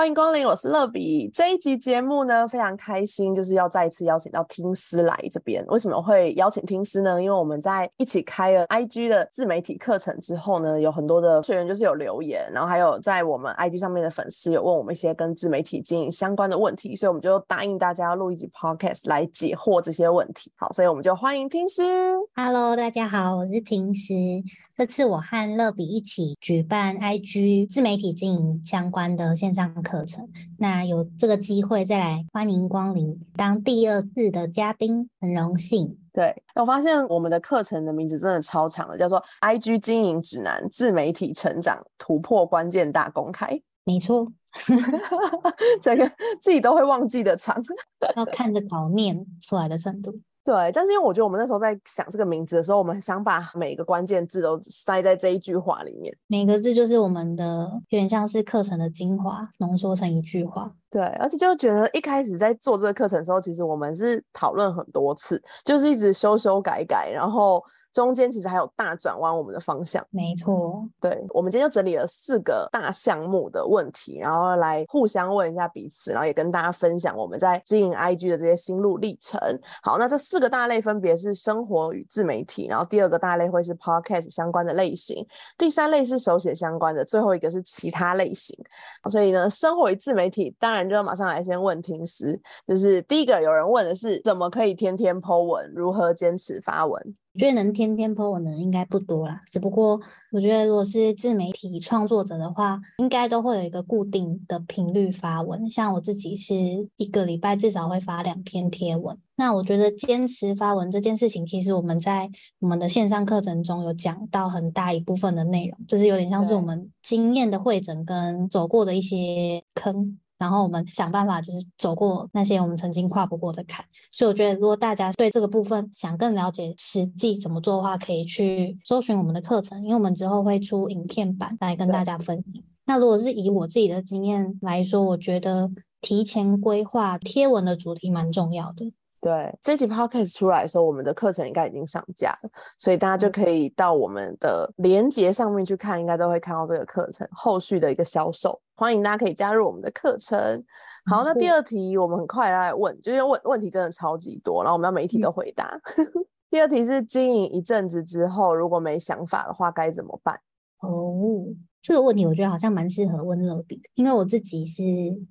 欢迎光临，我是乐比。这一集节目呢，非常开心，就是要再一次邀请到听思来这边。为什么会邀请听思呢？因为我们在一起开了 IG 的自媒体课程之后呢，有很多的学员就是有留言，然后还有在我们 IG 上面的粉丝有问我们一些跟自媒体经营相关的问题，所以我们就答应大家要录一集 Podcast 来解惑这些问题。好，所以我们就欢迎听思。Hello，大家好，我是听思。这次我和乐比一起举办 IG 自媒体经营相关的线上课程，那有这个机会再来欢迎光临当第二次的嘉宾，很荣幸。对，我发现我们的课程的名字真的超长的，叫做 IG 经营指南：自媒体成长突破关键大公开。没错，整个自己都会忘记的长，要看着稿念出来的程度。对，但是因为我觉得我们那时候在想这个名字的时候，我们想把每个关键字都塞在这一句话里面，每个字就是我们的，有点像是课程的精华，浓缩成一句话。对，而且就觉得一开始在做这个课程的时候，其实我们是讨论很多次，就是一直修修改改，然后。中间其实还有大转弯，我们的方向没错。对，我们今天就整理了四个大项目的问题，然后来互相问一下彼此，然后也跟大家分享我们在经营 IG 的这些心路历程。好，那这四个大类分别是生活与自媒体，然后第二个大类会是 Podcast 相关的类型，第三类是手写相关的，最后一个是其他类型。所以呢，生活与自媒体当然就要马上来先问听思，就是第一个有人问的是怎么可以天天 Po 文，如何坚持发文？我觉得能天天 po 文的人应该不多啦，只不过我觉得如果是自媒体创作者的话，应该都会有一个固定的频率发文。像我自己是一个礼拜至少会发两篇贴文。那我觉得坚持发文这件事情，其实我们在我们的线上课程中有讲到很大一部分的内容，就是有点像是我们经验的会诊跟走过的一些坑。然后我们想办法，就是走过那些我们曾经跨不过的坎。所以我觉得，如果大家对这个部分想更了解实际怎么做的话，可以去搜寻我们的课程，因为我们之后会出影片版来跟大家分享。那如果是以我自己的经验来说，我觉得提前规划贴文的主题蛮重要的。对，这集 podcast 出来的时候，我们的课程应该已经上架了，所以大家就可以到我们的连接上面去看，应该都会看到这个课程后续的一个销售。欢迎大家可以加入我们的课程。好，那第二题我们很快来问，就是问问题真的超级多，然后我们要每一题都回答。第二题是经营一阵子之后，如果没想法的话该怎么办？哦。这个问题我觉得好像蛮适合温乐比的，因为我自己是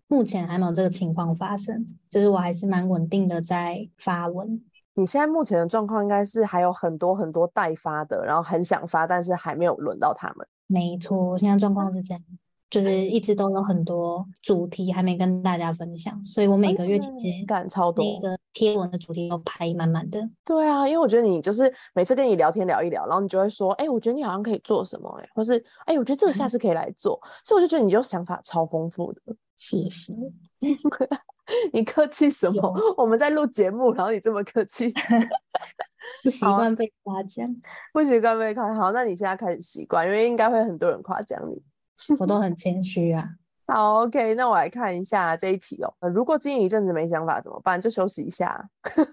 目前还没有这个情况发生，就是我还是蛮稳定的在发文。你现在目前的状况应该是还有很多很多待发的，然后很想发，但是还没有轮到他们。没错，我现在状况是这样。就是一直都有很多主题还没跟大家分享，所以我每个月其实感超多，每个贴文的主题都排满满的。对啊，因为我觉得你就是每次跟你聊天聊一聊，然后你就会说，哎，我觉得你好像可以做什么，哎，或是哎，我觉得这个下次可以来做，所以我就觉得你就想法超丰富的。谢谢，你客气什么？我们在录节目，然后你这么客气，不习惯被夸奖，不习惯被夸奖。好，那你现在开始习惯，因为应该会很多人夸奖你。我都很谦虚啊。好，OK，那我来看一下这一题哦。如果经营一阵子没想法怎么办？就休息一下，会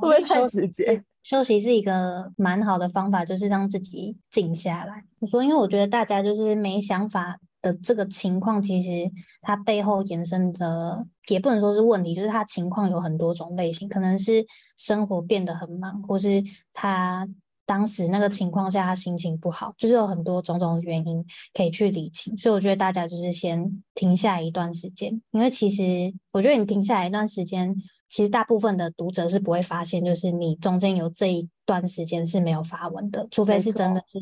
不会太直接？休息是一个蛮好的方法，就是让自己静下来。我说，因为我觉得大家就是没想法的这个情况，其实它背后延伸的也不能说是问题，就是它情况有很多种类型，可能是生活变得很忙，或是他。当时那个情况下，他心情不好，就是有很多种种原因可以去理清。所以我觉得大家就是先停下一段时间，因为其实我觉得你停下来一段时间，其实大部分的读者是不会发现，就是你中间有这一段时间是没有发文的，除非是真的是。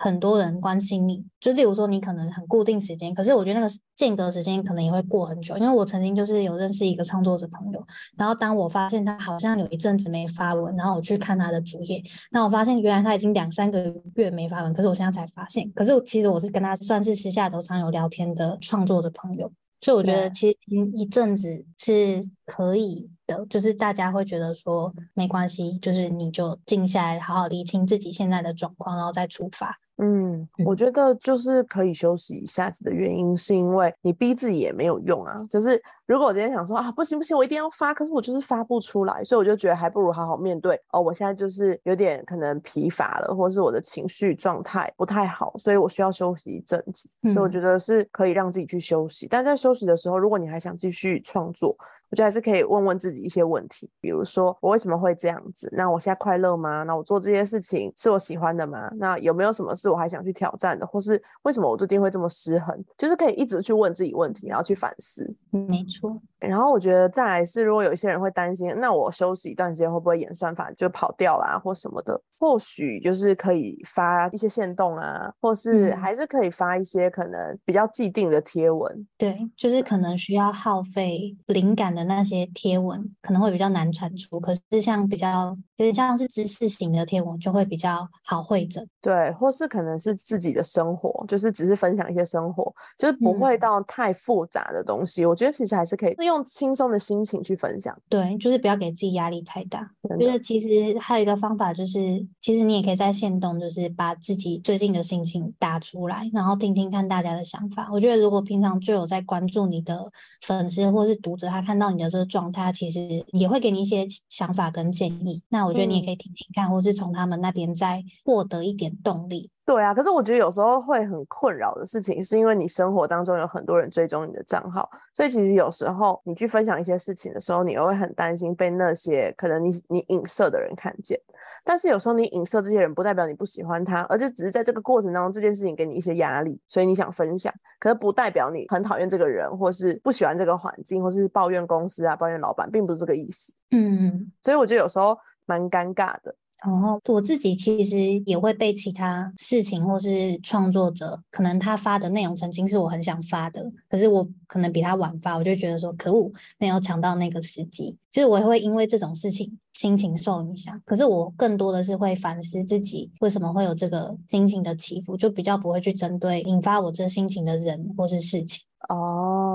很多人关心你，就例如说你可能很固定时间，可是我觉得那个间隔时间可能也会过很久。因为我曾经就是有认识一个创作者朋友，然后当我发现他好像有一阵子没发文，然后我去看他的主页，那我发现原来他已经两三个月没发文，可是我现在才发现，可是其实我是跟他算是私下都常有聊天的创作者朋友，所以我觉得其实一阵子是可以的，就是大家会觉得说没关系，就是你就静下来，好好理清自己现在的状况，然后再出发。嗯，我觉得就是可以休息一下子的原因，是因为你逼自己也没有用啊。就是如果我今天想说啊，不行不行，我一定要发，可是我就是发不出来，所以我就觉得还不如好好面对。哦，我现在就是有点可能疲乏了，或是我的情绪状态不太好，所以我需要休息一阵子。所以我觉得是可以让自己去休息。但在休息的时候，如果你还想继续创作，我觉得还是可以问问自己一些问题，比如说我为什么会这样子？那我现在快乐吗？那我做这些事情是我喜欢的吗？那有没有什么事我还想去挑战的？或是为什么我最近会这么失衡？就是可以一直去问自己问题，然后去反思。没错。然后我觉得再来是，如果有一些人会担心，那我休息一段时间会不会演算法就跑掉啦，或什么的？或许就是可以发一些线动啊，或是还是可以发一些可能比较既定的贴文。对，就是可能需要耗费灵感的那些贴文，可能会比较难产出。可是像比较有点像是知识型的贴文，就会比较好会整。对，或是可能是自己的生活，就是只是分享一些生活，就是不会到太复杂的东西。我觉得其实还是可以。用轻松的心情去分享，对，就是不要给自己压力太大。我觉得其实还有一个方法，就是其实你也可以在线动，就是把自己最近的心情打出来，然后听听看大家的想法。我觉得如果平常就有在关注你的粉丝或是读者，他看到你的这个状态，其实也会给你一些想法跟建议。那我觉得你也可以听听看，或是从他们那边再获得一点动力。对啊，可是我觉得有时候会很困扰的事情，是因为你生活当中有很多人追踪你的账号，所以其实有时候你去分享一些事情的时候，你又会很担心被那些可能你你影射的人看见。但是有时候你影射这些人，不代表你不喜欢他，而且只是在这个过程当中，这件事情给你一些压力，所以你想分享，可是不代表你很讨厌这个人，或是不喜欢这个环境，或是抱怨公司啊、抱怨老板，并不是这个意思。嗯，所以我觉得有时候蛮尴尬的。然后我自己其实也会被其他事情或是创作者，可能他发的内容曾经是我很想发的，可是我可能比他晚发，我就觉得说可恶，没有抢到那个时机。就是我也会因为这种事情心情受影响，可是我更多的是会反思自己为什么会有这个心情的起伏，就比较不会去针对引发我这心情的人或是事情。哦，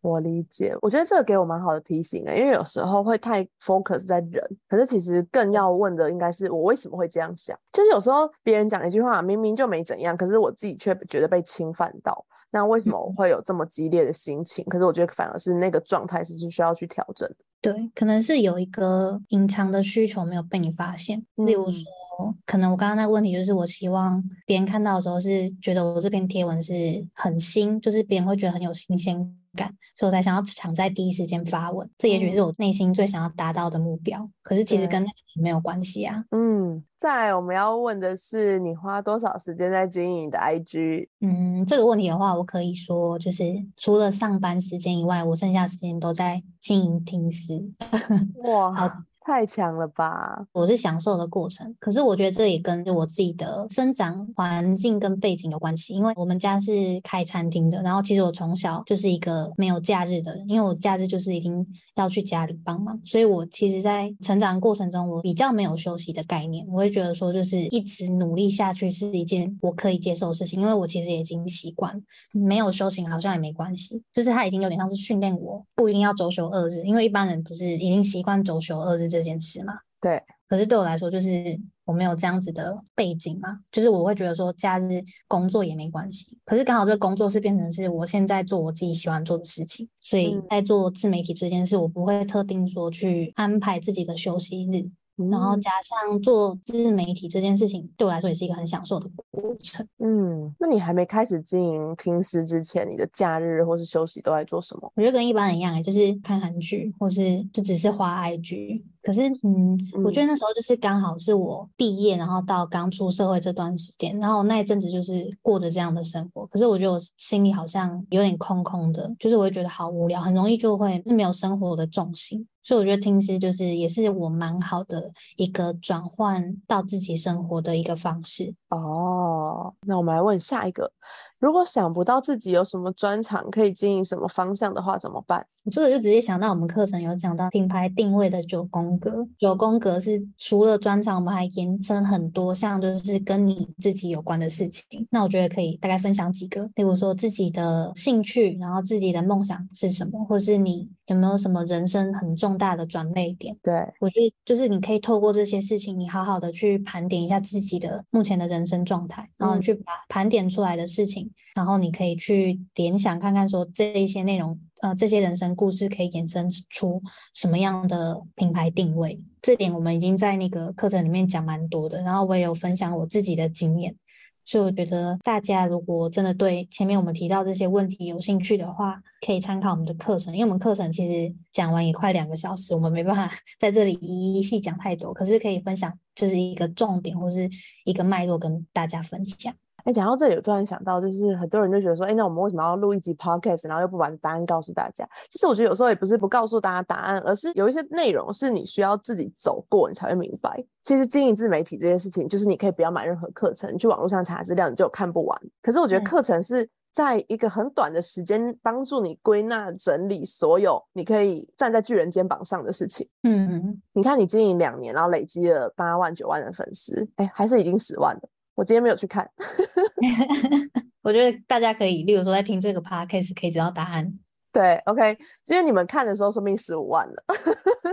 我理解。我觉得这个给我蛮好的提醒啊，因为有时候会太 focus 在人，可是其实更要问的应该是我为什么会这样想。就是有时候别人讲一句话，明明就没怎样，可是我自己却觉得被侵犯到。那为什么我会有这么激烈的心情？可是我觉得反而是那个状态是是需要去调整的。对，可能是有一个隐藏的需求没有被你发现。例如说，可能我刚刚那个问题就是，我希望别人看到的时候是觉得我这篇贴文是很新，就是别人会觉得很有新鲜。感，所以我才想要抢在第一时间发文，这也许是我内心最想要达到的目标。可是其实跟那个没有关系啊。嗯，再来我们要问的是，你花多少时间在经营你的 IG？嗯，这个问题的话，我可以说，就是除了上班时间以外，我剩下时间都在经营听师。哇。太强了吧！我是享受的过程，可是我觉得这也跟我自己的生长环境跟背景有关系。因为我们家是开餐厅的，然后其实我从小就是一个没有假日的人，因为我假日就是一定要去家里帮忙，所以我其实，在成长过程中，我比较没有休息的概念。我会觉得说，就是一直努力下去是一件我可以接受的事情，因为我其实已经习惯没有休息，好像也没关系。就是他已经有点像是训练我，不一定要周休二日，因为一般人不是已经习惯周休二日。这件事嘛，对。可是对我来说，就是我没有这样子的背景嘛，就是我会觉得说假日工作也没关系。可是刚好这个工作是变成是我现在做我自己喜欢做的事情，所以在做自媒体这件事，我不会特定说去安排自己的休息日。然后加上做自媒体这件事情，对我来说也是一个很享受的过程。嗯，那你还没开始经营拼思之前，你的假日或是休息都在做什么？我觉得跟一般人一样，就是看韩剧，或是就只是花 IG。可是，嗯，我觉得那时候就是刚好是我毕业，然后到刚出社会这段时间，然后那一阵子就是过着这样的生活。可是我觉得我心里好像有点空空的，就是我会觉得好无聊，很容易就会是没有生活的重心。所以我觉得听诗就是也是我蛮好的一个转换到自己生活的一个方式。哦，那我们来问下一个，如果想不到自己有什么专长可以经营什么方向的话，怎么办？这个就直接想到我们课程有讲到品牌定位的九宫格，九宫格是除了专长，我们还延伸很多像就是跟你自己有关的事情。那我觉得可以大概分享几个，例如说自己的兴趣，然后自己的梦想是什么，或是你有没有什么人生很重大的转捩点？对我觉得就是你可以透过这些事情，你好好的去盘点一下自己的目前的人生状态，然后去把盘点出来的事情，然后你可以去联想看看说这一些内容。呃，这些人生故事可以衍生出什么样的品牌定位？这点我们已经在那个课程里面讲蛮多的，然后我也有分享我自己的经验，所以我觉得大家如果真的对前面我们提到这些问题有兴趣的话，可以参考我们的课程，因为我们课程其实讲完也快两个小时，我们没办法 在这里一一细讲太多，可是可以分享就是一个重点或是一个脉络跟大家分享。哎，讲到这里，我突然想到，就是很多人就觉得说，哎，那我们为什么要录一集 podcast，然后又不把答案告诉大家？其实我觉得有时候也不是不告诉大家答案，而是有一些内容是你需要自己走过，你才会明白。其实经营自媒体这件事情，就是你可以不要买任何课程，你去网络上查资料，你就看不完。可是我觉得课程是在一个很短的时间，帮助你归纳整理所有你可以站在巨人肩膀上的事情。嗯，你看你经营两年，然后累积了八万九万的粉丝，哎，还是已经十万了。我今天没有去看，我觉得大家可以，例如说在听这个 podcast 可以知道答案。对，OK，因为你们看的时候说明十五万了，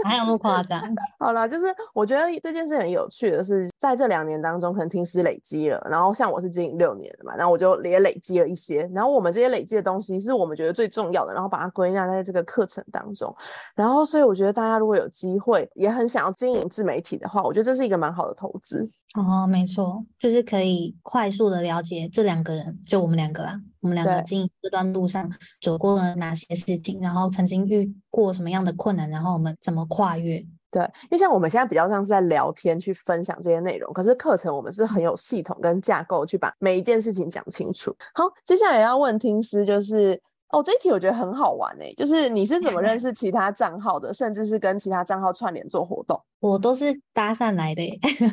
还有那么夸张？好了，就是我觉得这件事很有趣的是，在这两年当中，可能听师累积了，然后像我是经营六年的嘛，然后我就也累积了一些，然后我们这些累积的东西是我们觉得最重要的，然后把它归纳在这个课程当中，然后所以我觉得大家如果有机会，也很想要经营自媒体的话，我觉得这是一个蛮好的投资。哦，没错，就是可以快速的了解这两个人，就我们两个啊，我们两个经营这段路上走过了哪些事情，然后曾经遇过什么样的困难，然后我们怎么跨越。对，因为像我们现在比较像是在聊天，去分享这些内容，可是课程我们是很有系统跟架构，去把每一件事情讲清楚。好，接下来要问听师就是。哦，这一题我觉得很好玩诶，就是你是怎么认识其他账号的，甚至是跟其他账号串联做活动？我都是搭讪来的，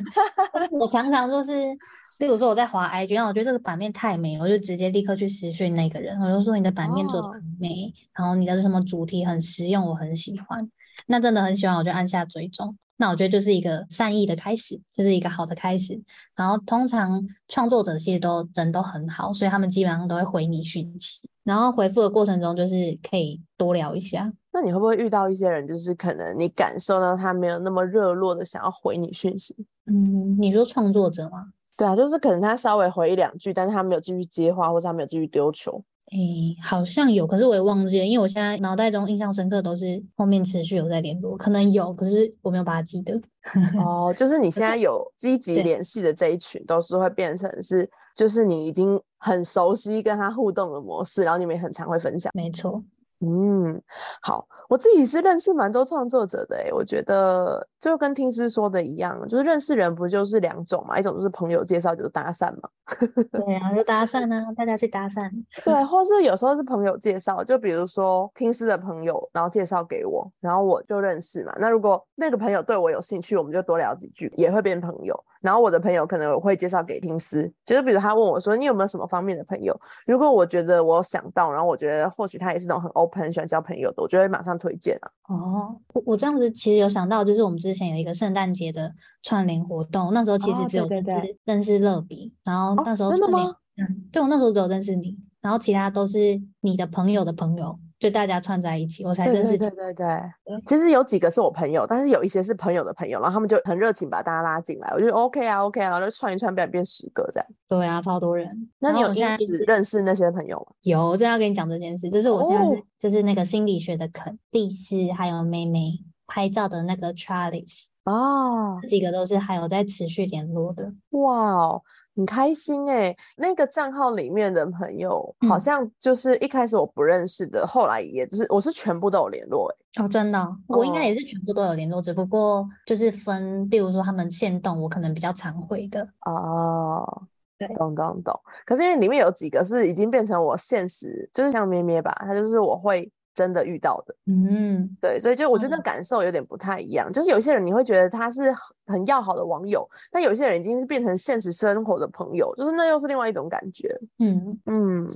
我常常就是，例如说我在滑 IG，然后我觉得这个版面太美，我就直接立刻去私讯那个人，我就说你的版面做的很美，然后你的什么主题很实用，我很喜欢，那真的很喜欢，我就按下追踪。那我觉得就是一个善意的开始，就是一个好的开始。然后通常创作者其实都人都很好，所以他们基本上都会回你讯息。然后回复的过程中，就是可以多聊一下。那你会不会遇到一些人，就是可能你感受到他没有那么热络的想要回你讯息？嗯，你说创作者吗？对啊，就是可能他稍微回一两句，但是他没有继续接话，或者他没有继续丢球。诶，好像有，可是我也忘记了，因为我现在脑袋中印象深刻都是后面持续有在联络，可能有，可是我没有把它记得。哦，就是你现在有积极联系的这一群，都是会变成是，就是你已经很熟悉跟他互动的模式，然后你们也很常会分享。没错。嗯，好，我自己是认识蛮多创作者的诶，我觉得就跟听师说的一样，就是认识人不就是两种嘛，一种就是朋友介绍，就是搭讪嘛。对啊，就搭讪啊，大家去搭讪。对，或是有时候是朋友介绍，就比如说听师的朋友，然后介绍给我，然后我就认识嘛。那如果那个朋友对我有兴趣，我们就多聊几句，也会变朋友。然后我的朋友可能会介绍给听师，就是比如他问我说：“你有没有什么方面的朋友？”如果我觉得我想到，然后我觉得或许他也是那种很 open、喜欢交朋友的，我就会马上推荐啊。哦，我我这样子其实有想到，就是我们之前有一个圣诞节的串联活动，那时候其实只有认识乐比，然后那时候真的吗？嗯，对我那时候只有认识你，然后其他都是你的朋友的朋友。就大家串在一起，我才认识。对对对对，其实有几个是我朋友，但是有一些是朋友的朋友，然后他们就很热情把大家拉进来。我觉得 OK 啊，OK 啊，就串一串，变变十个这样。对啊，超多人。那你有因此认识那些朋友吗？有，正要跟你讲这件事，就是我现在是就是那个心理学的肯蒂斯，还有妹妹拍照的那个 Charles 哦，这几个都是还有在持续联络的。哇哦。很开心哎，那个账号里面的朋友好像就是一开始我不认识的，后来也是我是全部都有联络哎。哦，真的，我应该也是全部都有联络，只不过就是分，例如说他们现动，我可能比较常会的。哦，对，懂懂懂。可是因为里面有几个是已经变成我现实，就是像咩咩吧，他就是我会真的遇到的。嗯，对，所以就我觉得嗯感受有点不太一样，就是有些人你会觉得他是很很要好的网友，但有些人已经是变成现实生活的朋友，就是那又是另外一种感觉。嗯，嗯，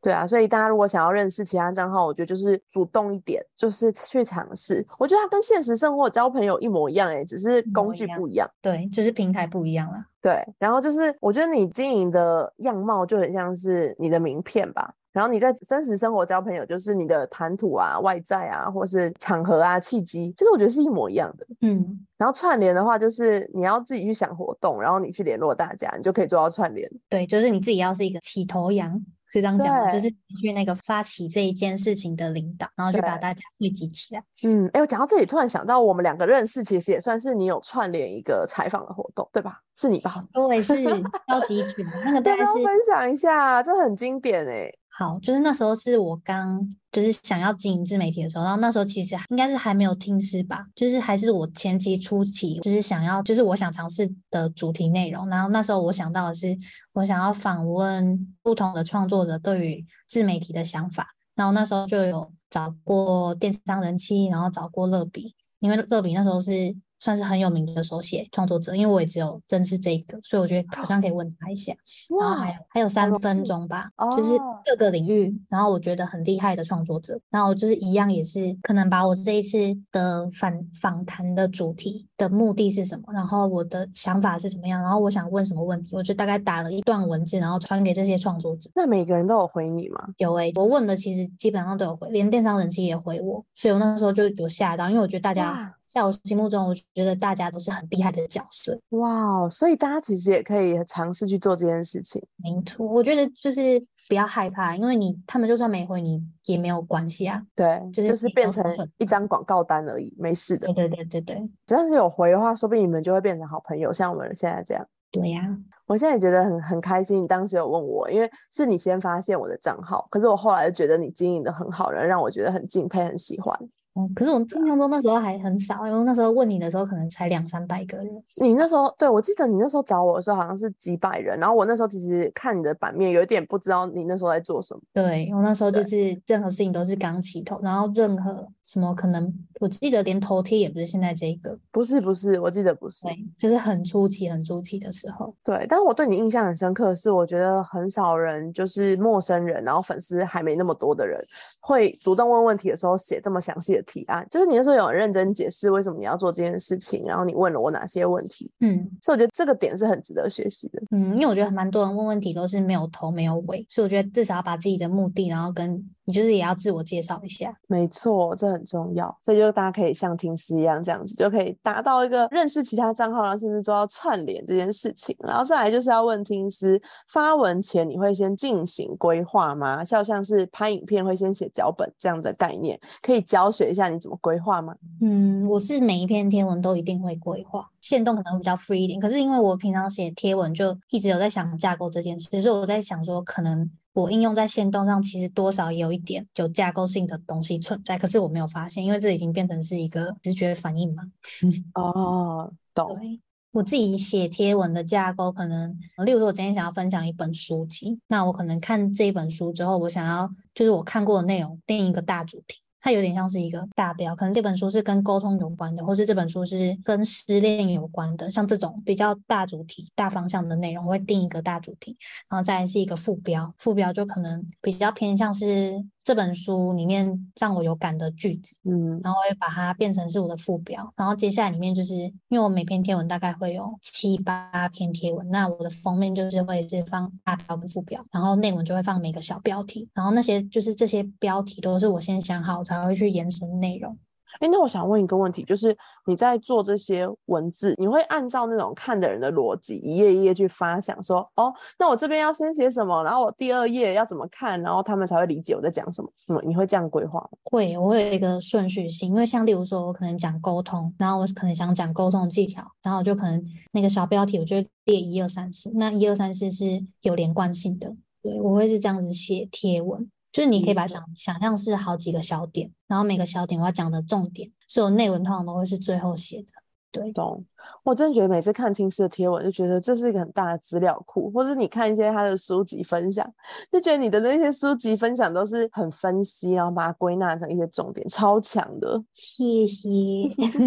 对啊，所以大家如果想要认识其他账号，我觉得就是主动一点，就是去尝试。我觉得它跟现实生活交朋友一模一样、欸，只是工具不一样。对，就是平台不一样了。对，然后就是我觉得你经营的样貌就很像是你的名片吧。然后你在真实生活交朋友，就是你的谈吐啊、外在啊，或是场合啊、契机，就是我觉得是一模一样的。嗯，然后串联的话，就是你要自己去想活动，然后你去联络大家，你就可以做到串联。对，就是你自己要是一个起头羊，是这样讲的？就是去那个发起这一件事情的领导，然后就把大家汇集起来。嗯，哎，我讲到这里，突然想到，我们两个认识，其实也算是你有串联一个采访的活动，对吧？是你吧？对，是超级群那个，要大家分享一下？这很经典哎。好，就是那时候是我刚就是想要经营自媒体的时候，然后那时候其实应该是还没有听师吧，就是还是我前期初期，就是想要就是我想尝试的主题内容，然后那时候我想到的是我想要访问不同的创作者对于自媒体的想法，然后那时候就有找过电商人气，然后找过乐比，因为乐比那时候是算是很有名的手写创作者，因为我也只有认识这个，所以我觉得好像可以问他一下。然后还有还有三分钟吧，就是哦各个领域，然后我觉得很厉害的创作者，然后就是一样也是可能把我这一次的访访谈的主题的目的是什么，然后我的想法是什么样，然后我想问什么问题，我就大概打了一段文字，然后传给这些创作者。那每个人都有回你吗？有诶、我问的其实基本上都有回，连电商人气也回我，所以我那时候就有吓到，因为我觉得大家哇在我心目中，我觉得大家都是很厉害的角色。哇哦，所以大家其实也可以尝试去做这件事情。没错，我觉得就是不要害怕，因为你他们就算没回你也没有关系啊。对，就是就是变成一张广告单而已，没事的对。对对对对只要是有回的话，说不定你们就会变成好朋友，像我们现在这样。对呀、我现在也觉得很很开心，你当时有问我，因为是你先发现我的账号，可是我后来就觉得你经营的很好，然后让我觉得很敬佩、很喜欢。嗯，可是我印象中那时候还很少，因为那时候问你的时候可能才两三百个人。你那时候，对，我记得你那时候找我的时候好像是几百人，然后我那时候其实看你的版面有一点不知道你那时候在做什么。对，我那时候就是任何事情都是刚起头，然后任何什么可能，我记得连头贴也不是现在这个，不是不是，我记得不是。对，就是很初期很初期的时候。对，但我对你印象很深刻的是，我觉得很少人就是陌生人，然后粉丝还没那么多的人，会主动问问题的时候写这么详细的提案。就是你那时候有很认真解释为什么你要做这件事情，然后你问了我哪些问题，嗯所以我觉得这个点是很值得学习的。嗯，因为我觉得蛮多人问问题都是没有头没有尾，所以我觉得至少要把自己的目的，然后跟你就是也要自我介绍一下。没错，这很重要，所以就大家可以像听师一样这样子，就可以达到一个认识其他账号，然后甚至做到串联这件事情。然后再来就是要问听师，发文前你会先进行规划吗？像像是拍影片会先写脚本这样的概念，可以教学一下你怎么规划吗？嗯，我是每一篇贴文都一定会规划，限动可能会比较 free 一点。可是因为我平常写贴文就一直有在想架构这件事，所以我在想说，可能我应用在线动上，其实多少也有一点有架构性的东西存在，可是我没有发现，因为这已经变成是一个直觉反应嘛。哦，懂。对，我自己写贴文的架构，可能例如说，我今天想要分享一本书籍，那我可能看这一本书之后，我想要就是我看过的内容定一个大主题。它有点像是一个大标，可能这本书是跟沟通有关的，或是这本书是跟失恋有关的，像这种比较大主题、大方向的内容，我会定一个大主题，然后再是一个副标，副标就可能比较偏向是这本书里面让我有感的句子，嗯，然后我会把它变成是我的副标，然后接下来里面就是因为我每篇贴文大概会有七八篇贴文，那我的封面就是会是放大标跟副标，然后内文就会放每个小标题，然后那些就是这些标题都是我先想好才会去延伸内容。哎，那我想问一个问题，就是你在做这些文字，你会按照那种看的人的逻辑，一页一页去发想说，哦，那我这边要先写什么，然后我第二页要怎么看，然后他们才会理解我在讲什么？嗯，你会这样规划吗？会，我有一个顺序性，因为像例如说，我可能讲沟通，然后我可能想讲沟通技巧，然后我就可能那个小标题我就列一二三四，那一二三四是有连贯性的，对，我会是这样子写贴文，就是你可以把它想想象是好几个小点，然后每个小点我要讲的重点，所以我内文通常都会是最后写的。对，懂。我真的觉得每次看听师的贴文，就觉得这是一个很大的资料库，或者你看一些他的书籍分享，就觉得你的那些书籍分享都是很分析，然后把它归纳成一些重点，超强的。谢谢。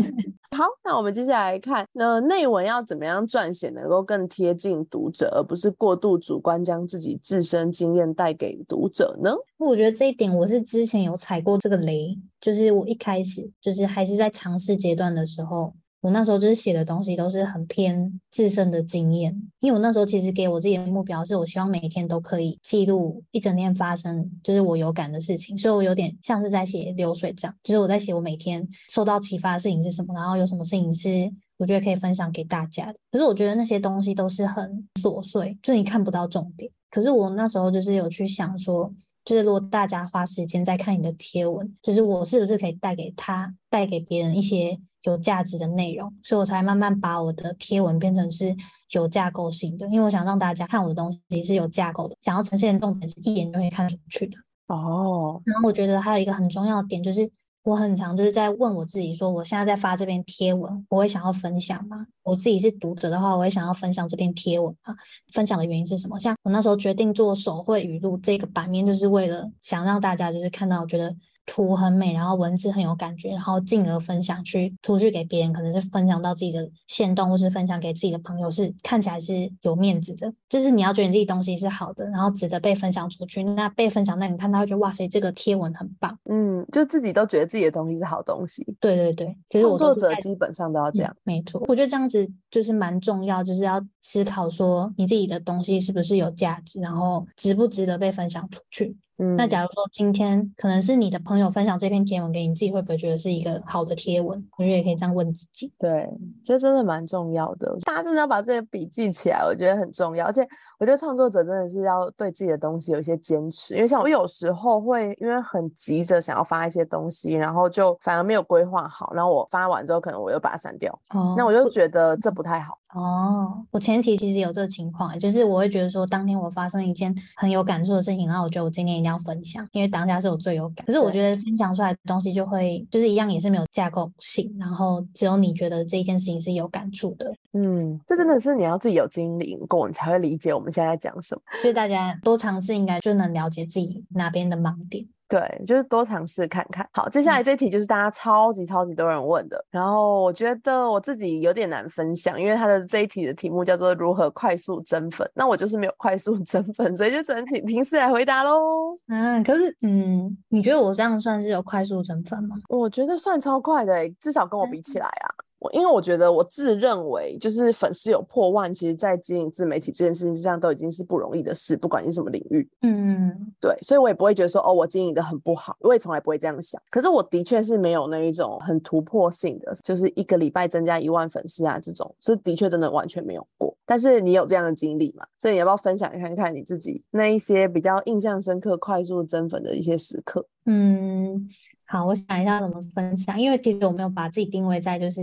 好，那我们接下来看，那内文要怎么样撰写能够更贴近读者，而不是过度主观将自己自身经验带给读者呢？我觉得这一点我是之前有踩过这个雷，就是我一开始就是还是在尝试阶段的时候。我那时候就是写的东西都是很偏自身的经验，因为我那时候其实给我自己的目标是我希望每天都可以记录一整天发生就是我有感的事情，所以我有点像是在写流水账，就是我在写我每天受到启发的事情是什么，然后有什么事情是我觉得可以分享给大家的。可是我觉得那些东西都是很琐碎，就你看不到重点。可是我那时候就是有去想说，就是如果大家花时间在看你的贴文，就是我是不是可以带给他、带给别人一些。有价值的内容，所以我才慢慢把我的贴文变成是有架构性的，因为我想让大家看我的东西是有架构的，想要呈现的重点是一眼就可以看出去的。哦，然后我觉得还有一个很重要的点就是，我很常就是在问我自己说，我现在在发这篇贴文，我会想要分享吗？我自己是读者的话，我会想要分享这篇贴文啊？分享的原因是什么？像我那时候决定做手绘语录这个版面，就是为了想让大家就是看到，我觉得。图很美，然后文字很有感觉，然后进而分享去出去给别人，可能是分享到自己的线动，或是分享给自己的朋友，是看起来是有面子的。就是你要觉得你自己东西是好的，然后值得被分享出去。那被分享，那你看到会觉得哇塞，这个贴文很棒。嗯，就自己都觉得自己的东西是好东西。对对对，其实作者基本上都要这样。没错，我觉得这样子就是蛮重要，就是要思考说你自己的东西是不是有价值，然后值不值得被分享出去。那假如说今天可能是你的朋友分享这篇贴文给你，自己会不会觉得是一个好的贴文？我觉得也可以这样问自己。对，这真的蛮重要的，大家真的要把这些笔记起来，我觉得很重要。而且我觉得创作者真的是要对自己的东西有一些坚持，因为像我有时候会因为很急着想要发一些东西，然后就反而没有规划好，然后我发完之后可能我又把它删掉，哦那我就觉得这不太好。哦，我前期其实有这个情况，就是我会觉得说，当天我发生一件很有感触的事情，然后我觉得我今天一定要分享，因为当下是我最有感。可是我觉得分享出来的东西就会就是一样，也是没有架构性，然后只有你觉得这一件事情是有感触的。嗯，这真的是你要自己有经历过，你才会理解我们现在在讲什么。所以大家多尝试，应该就能了解自己哪边的盲点。对，就是多尝试看看。好，接下来这题就是大家超级超级多人问的，然后我觉得我自己有点难分享，因为他的这一题的题目叫做如何快速增粉，那我就是没有 快速增粉，所以就只能请平时来回答喽。嗯，可是嗯，你觉得我这样算是有快速增粉吗？我觉得算超快的，至少跟我比起来啊。因为我觉得我自认为就是粉丝有破万，其实，在经营自媒体这件事情上都已经是不容易的事，不管你什么领域。嗯，对，所以我也不会觉得说哦，我经营的很不好，我也从来不会这样想。可是我的确是没有那一种很突破性的，就是一个礼拜增加一万粉丝啊这种，是的确真的完全没有过。但是你有这样的经历嘛？所以你要不要分享看看你自己那一些比较印象深刻、快速增粉的一些时刻？嗯。好，我想一下怎么分享，因为其实我没有把自己定位在就是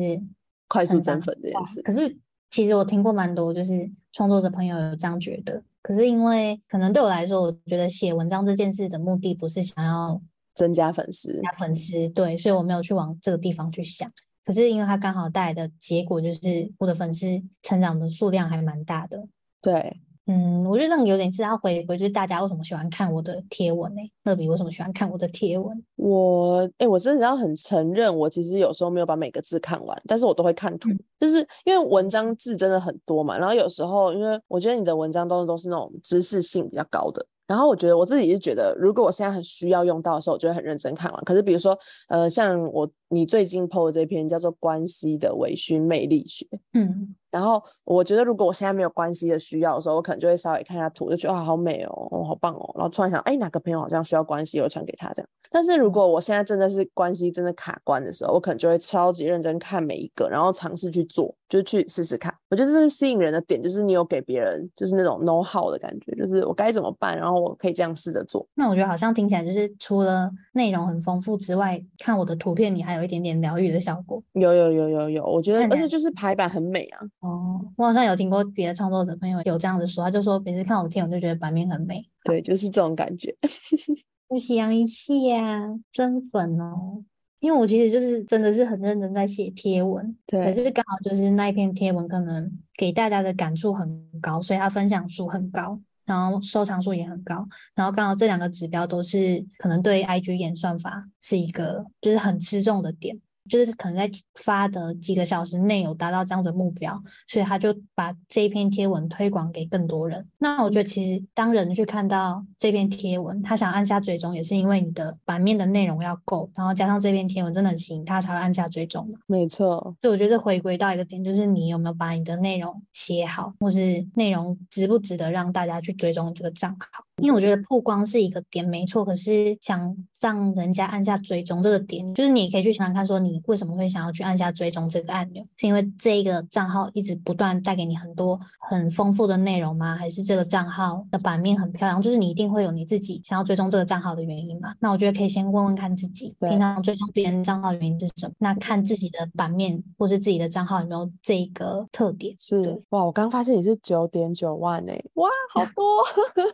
快速增粉这件事。可是其实我听过蛮多，就是创作者朋友有这样觉得。可是因为可能对我来说，我觉得写文章这件事的目的不是想要增加粉丝，加粉丝，对，所以我没有去往这个地方去想。可是因为它刚好带来的结果就是我的粉丝成长的数量还蛮大的，对。嗯，我觉得这样有点是要回归，就是大家为什么喜欢看我的贴文呢？乐比为什么喜欢看我的贴文？我哎，我真的要很承认，我其实有时候没有把每个字看完，但是我都会看图，就是因为文章字真的很多嘛。然后有时候，因为我觉得你的文章都是都是那种知识性比较高的。然后我觉得我自己是觉得，如果我现在很需要用到的时候，我就会很认真看完。可是比如说，呃，像我你最近 PO 的这篇叫做《关系的微醺魅力学》，嗯，然后我觉得如果我现在没有关系的需要的时候，我可能就会稍微看一下图，就觉得哇好美哦，哦好棒哦，然后突然想，哎哪个朋友好像需要关系，我传给他这样。但是如果我现在真的是关系真的卡关的时候，我可能就会超级认真看每一个，然后尝试去做，就去试试看。我觉得这是吸引人的点，就是你有给别人就是那种 know how 的感觉，就是我该怎么办，然后我可以这样试着做。那我觉得好像听起来就是除了内容很丰富之外，看我的图片你还有一点点疗愈的效果。有有有有有，我觉得而且就是排版很美啊。哦，我好像有听过别的创作者朋友有这样子说，他就说每次看我贴我就觉得版面很美。对，就是这种感觉。不想一下，真粉哦。因为我其实就是真的是很认真在写贴文，对可对，是刚好就是那一篇贴文可能给大家的感触很高，所以它分享数很高，然后收藏数也很高，然后刚好这两个指标都是可能对 IG 演算法是一个就是很吃重的点。就是可能在发的几个小时内有达到这样的目标，所以他就把这一篇贴文推广给更多人。那我觉得其实当人去看到这篇贴文，他想按下追踪，也是因为你的版面的内容要够，然后加上这篇贴文真的很吸引他，才会按下追踪嘛。没错，所以我觉得回归到一个点，就是你有没有把你的内容写好，或是内容值不值得让大家去追踪这个账号。因为我觉得曝光是一个点，没错。可是想让人家按下追踪这个点，就是你可以去想想看，说你为什么会想要去按下追踪这个按钮？是因为这个账号一直不断带给你很多很丰富的内容吗？还是这个账号的版面很漂亮？就是你一定会有你自己想要追踪这个账号的原因嘛？那我觉得可以先问问看自己，平常追踪别人账号的原因是什么？那看自己的版面或是自己的账号有没有这一个特点。是哇，我刚发现你是九点九万诶，哇，好多，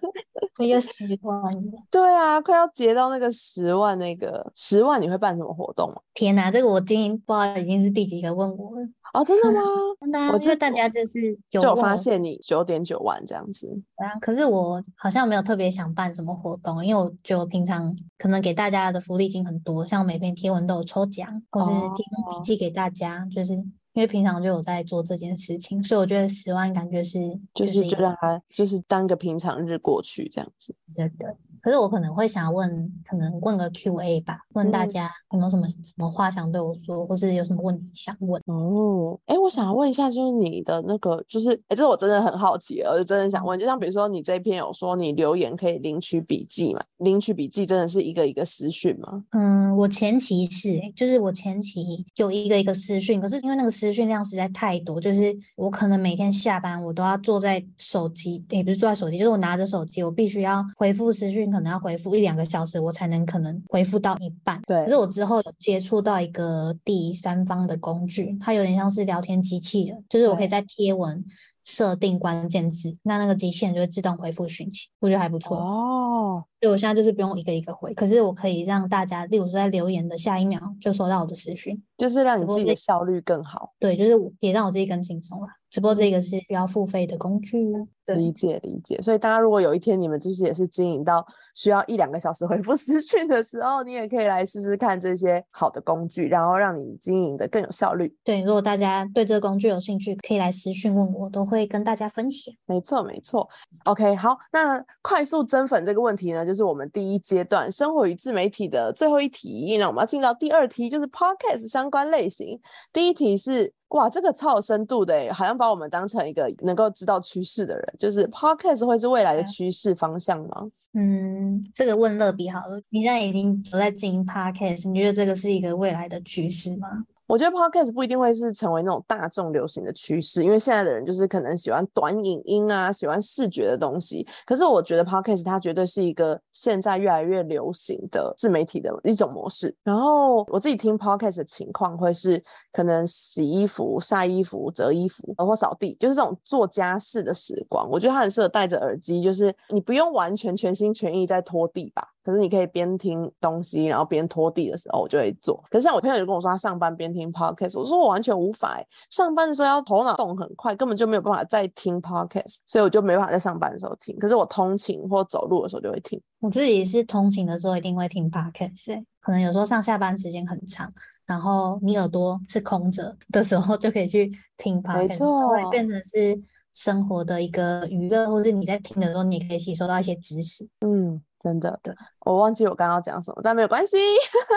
我有喜欢的。对啊，快要结到那个十万那个十万，你会办什么活动吗？天哪，这个我今天不知道已经是第几个问我了。哦，真的吗？真的啊、我因为记得大家就是有就发现你九点九万这样子，啊，可是我好像没有特别想办什么活动，因为我觉得我平常可能给大家的福利已经很多，像每篇贴文都有抽奖，或是提供笔哦记给大家，就是因为平常就有在做这件事情，所以我觉得十万感觉是就是就让他就是当个平常日过去这样子。对对。可是我可能会想要问，可能问个 Q&A 吧，问大嗯家有没有什么什么话想对我说，或是有什么问题想问。哦，哎，我想要问一下，就是你的那个，就是哎，这我真的很好奇，我就真的想问，就像比如说你这篇有说你留言可以领取笔记嘛？领取笔记真的是一个一个私讯吗？嗯，我前期是、欸，就是我前期有一个一个私讯，可是因为那个私讯量实在太多，就是我可能每天下班我都要坐在手机，也不是坐在手机，就是我拿着手机，我必须要回复私讯，可能要回复一两个小时，我才能可能回复到一半。对可是我之后有接触到一个第三方的工具，它有点像是聊天机器人，就是我可以在贴文设定关键字，那那个机器人就会自动回复讯息，我觉得还不错。哦，所以我现在就是不用一个一个回，可是我可以让大家，例如说在留言的下一秒就收到我的私讯，就是让你自己的效率更好。对，就是也让我自己更轻松了。只不过这个是需要付费的工具，理，解理解，所以大家如果有一天你们就是也是经营到需要一两个小时回复私讯的时候，你也可以来试试看这些好的工具，然后让你经营的更有效率。对。如果大家对这个工具有兴趣，可以来私讯问我，都会跟大家分享。没错，没错。OK，好，那快速增粉这个问题呢，就是我们第一阶段生活与自媒体的最后一题。那我们要进到第二题，就是 Podcast 相关类型。第一题是，哇，这个超有深度的诶，好像把我们当成一个能够知道趋势的人。就是 Podcast 会是未来的趋势方向吗？嗯，这个问乐比好了，你现在已经有在经营 podcast，你觉得这个是一个未来的趋势吗？我觉得 podcast 不一定会是成为那种大众流行的趋势，因为现在的人就是可能喜欢短影音啊，喜欢视觉的东西。可是我觉得 podcast 它绝对是一个现在越来越流行的自媒体的一种模式。然后我自己听 podcast 的情况会是可能洗衣服、晒衣服、折衣服，呃或扫地，就是这种做家事的时光。我觉得它很适合戴着耳机，就是你不用完全全心全意在拖地吧。可是你可以边听东西，然后边拖地的时候，我就会做。可是像我朋友就跟我说，他上班边听 podcast，我说我完全无法、欸，上班的时候要头脑动很快，根本就没有办法再听 podcast，所以我就没办法在上班的时候听。可是我通勤或走路的时候就会听。我自己是通勤的时候一定会听 podcast，欸可能有时候上下班时间很长，然后你耳朵是空着的时候，就可以去听 podcast，它会错变成是生活的一个娱乐，或是你在听的时候，你可以吸收到一些知识。嗯，真的对，我忘记我刚刚要讲什么，但没有关系。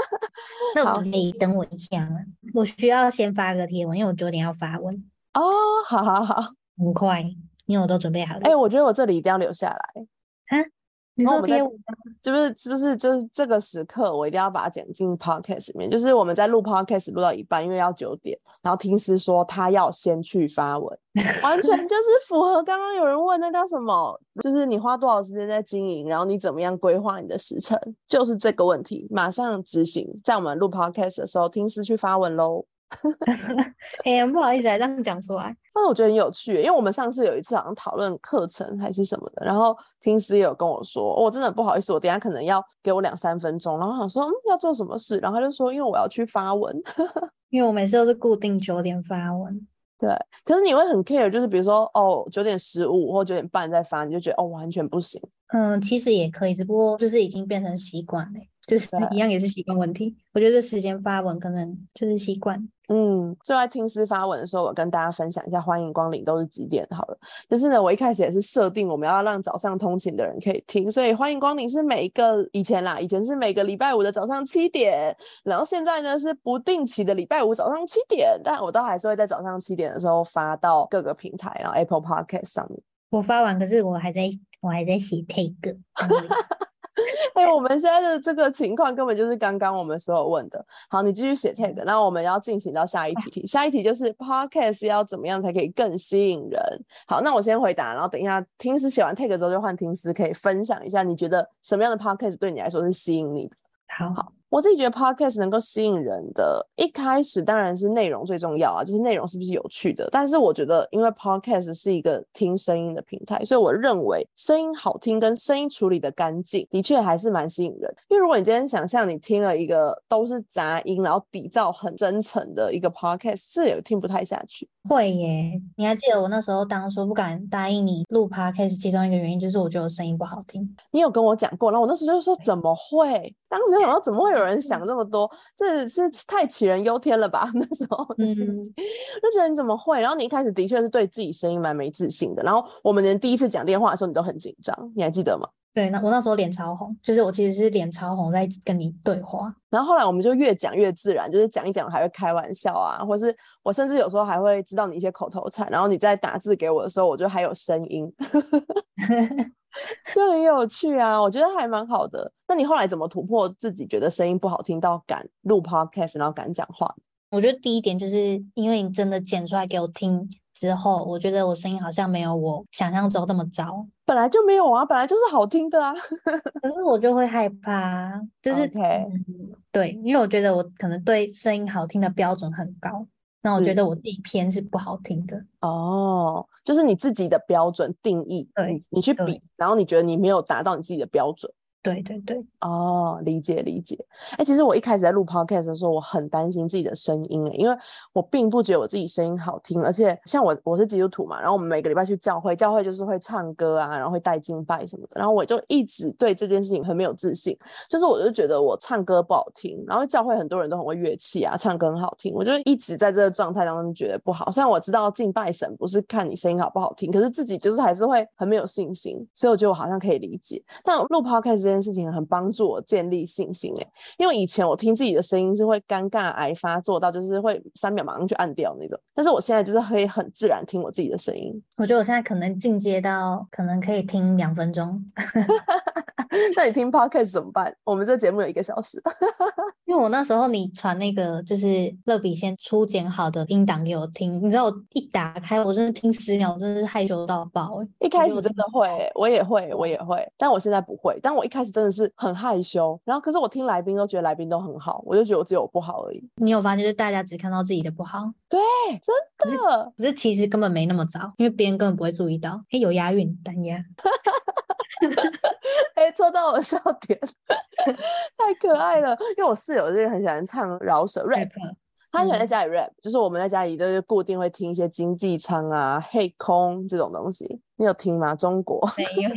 那我们可以等我一下吗？我需要先发个贴文，因为我九点要发文，哦，好好好，很快，因为我都准备好了。哎、我觉得我这里一定要留下来。你？是不是？是不是？就是这个时刻，我一定要把它剪进 podcast 里面。就是我们在录 podcast 录到一半，因为要九点，然后听师说他要先去发文，完全就 是符合刚刚有人问那叫什么，就是你花多少时间在经营，然后你怎么样规划你的时程，就是这个问题，马上执行。在我们录 podcast 的时候，听师去发文喽。哎呀，不好意思，这样讲出来。但是我觉得很有趣，因为我们上次有一次好像讨论课程还是什么的，然后平时也有跟我说，我真的不好意思，我等下可能要给我两三分钟，然后想说嗯要做什么事，然后他就说因为我要去发文，因为我每次都是固定九点发文。对，可是你会很 care，就是比如说哦九点十五或九点半再发，你就觉得哦完全不行。嗯，其实也可以，只不过就是已经变成习惯了，就是一样也是习惯问题。我觉得这时间发文可能就是习惯。嗯，就在听师发文的时候，我跟大家分享一下，欢迎光临都是几点好了。就是呢，我一开始也是设定我们要让早上通勤的人可以听，所以欢迎光临是每一个以前啦，以前是每个礼拜五的早上七点，然后现在呢是不定期的礼拜五早上七点，但我都还是会在早上七点的时候发到各个平台，然后 Apple Podcast 上面。我发完，可是我还在我还在写 take。哎，我们现在的这个情况根本就是刚刚我们所有问的。好，你继续写 tag，那我们要进行到下一题。下一题就是 podcast 要怎么样才可以更吸引人？好，那我先回答，然后等一下听师写完 tag 之后就换听师可以分享一下，你觉得什么样的 podcast 对你来说是吸引你的？好好。我自己觉得 podcast 能够吸引人的，一开始当然是内容最重要啊，就是内容是不是有趣的。但是我觉得，因为 podcast 是一个听声音的平台，所以我认为声音好听跟声音处理的干净，的确还是蛮吸引人。因为如果你今天想象你听了一个都是杂音，然后底噪很真诚的一个 podcast，是也听不太下去。会耶，你还记得我那时候当初不敢答应你录 podcast，其中一个原因就是我觉得我声音不好听。你有跟我讲过，然后我那时候就说怎么会？当时想到怎么会有人想这么多？这是太杞人忧天了吧？那时候的心情就觉得你怎么会？然后你一开始的确是对自己声音蛮没自信的。然后我们连第一次讲电话的时候，你都很紧张，你还记得吗？对，那我那时候脸超红，就是我其实是脸超红在跟你对话。然后后来我们就越讲越自然，就是讲一讲还会开玩笑啊，或是我甚至有时候还会知道你一些口头禅，然后你在打字给我的时候，我就还有声音。就很有趣啊，我觉得还蛮好的。那你后来怎么突破自己觉得声音不好听到敢录 podcast，然后敢讲话？我觉得第一点就是因为你真的剪出来给我听之后，我觉得我声音好像没有我想象中那么糟。本来就没有啊，本来就是好听的啊。可是我就会害怕，就是对，因为我觉得我可能对声音好听的标准很高。那我觉得我自己偏是不好听的哦，就是你自己的标准定义，对，你去比，然后你觉得你没有达到你自己的标准。对对对，哦，理解理解。哎，其实我一开始在录 podcast 的时候，我很担心自己的声音哎，因为我并不觉得我自己声音好听，而且像我我是基督徒嘛，然后我们每个礼拜去教会，教会就是会唱歌啊，然后会带敬拜什么的，然后我就一直对这件事情很没有自信，就是我就觉得我唱歌不好听，然后教会很多人都很会乐器啊，唱歌很好听，我就一直在这个状态当中觉得不好。虽然我知道敬拜神不是看你声音好不好听，可是自己就是还是会很没有信心，所以我觉得我好像可以理解。但录 podcast 这件事情很帮助我建立信心哎，因为以前我听自己的声音是会尴尬癌发作到，就是会三秒马上去按掉那种。但是我现在就是可以很自然听我自己的声音。我觉得我现在可能进阶到可能可以听两分钟。那你听 podcast 怎么办？我们这节目有一个小时。因为我那时候你传那个就是乐比先初剪好的音档给我听，你知道我一打开，我真的听十秒，真的是害羞到爆。一开始真的会，我也会，我也会，但我现在不会。但我一开始真的是很害羞，然后可是我听来宾都觉得来宾都很好，我就觉得我只有我不好而已。你有发现，就是大家只看到自己的不好？对，真的。可是其实根本没那么糟，因为别人根本不会注意到。哎，有押韵，单押。哎，戳到我笑点，太可爱了。因为我室友就是很喜欢唱饶舌 rap，他喜欢在家里 rap，就是我们在家里都是固定会听一些经济舱啊、黑空这种东西。你有听吗？中国没有，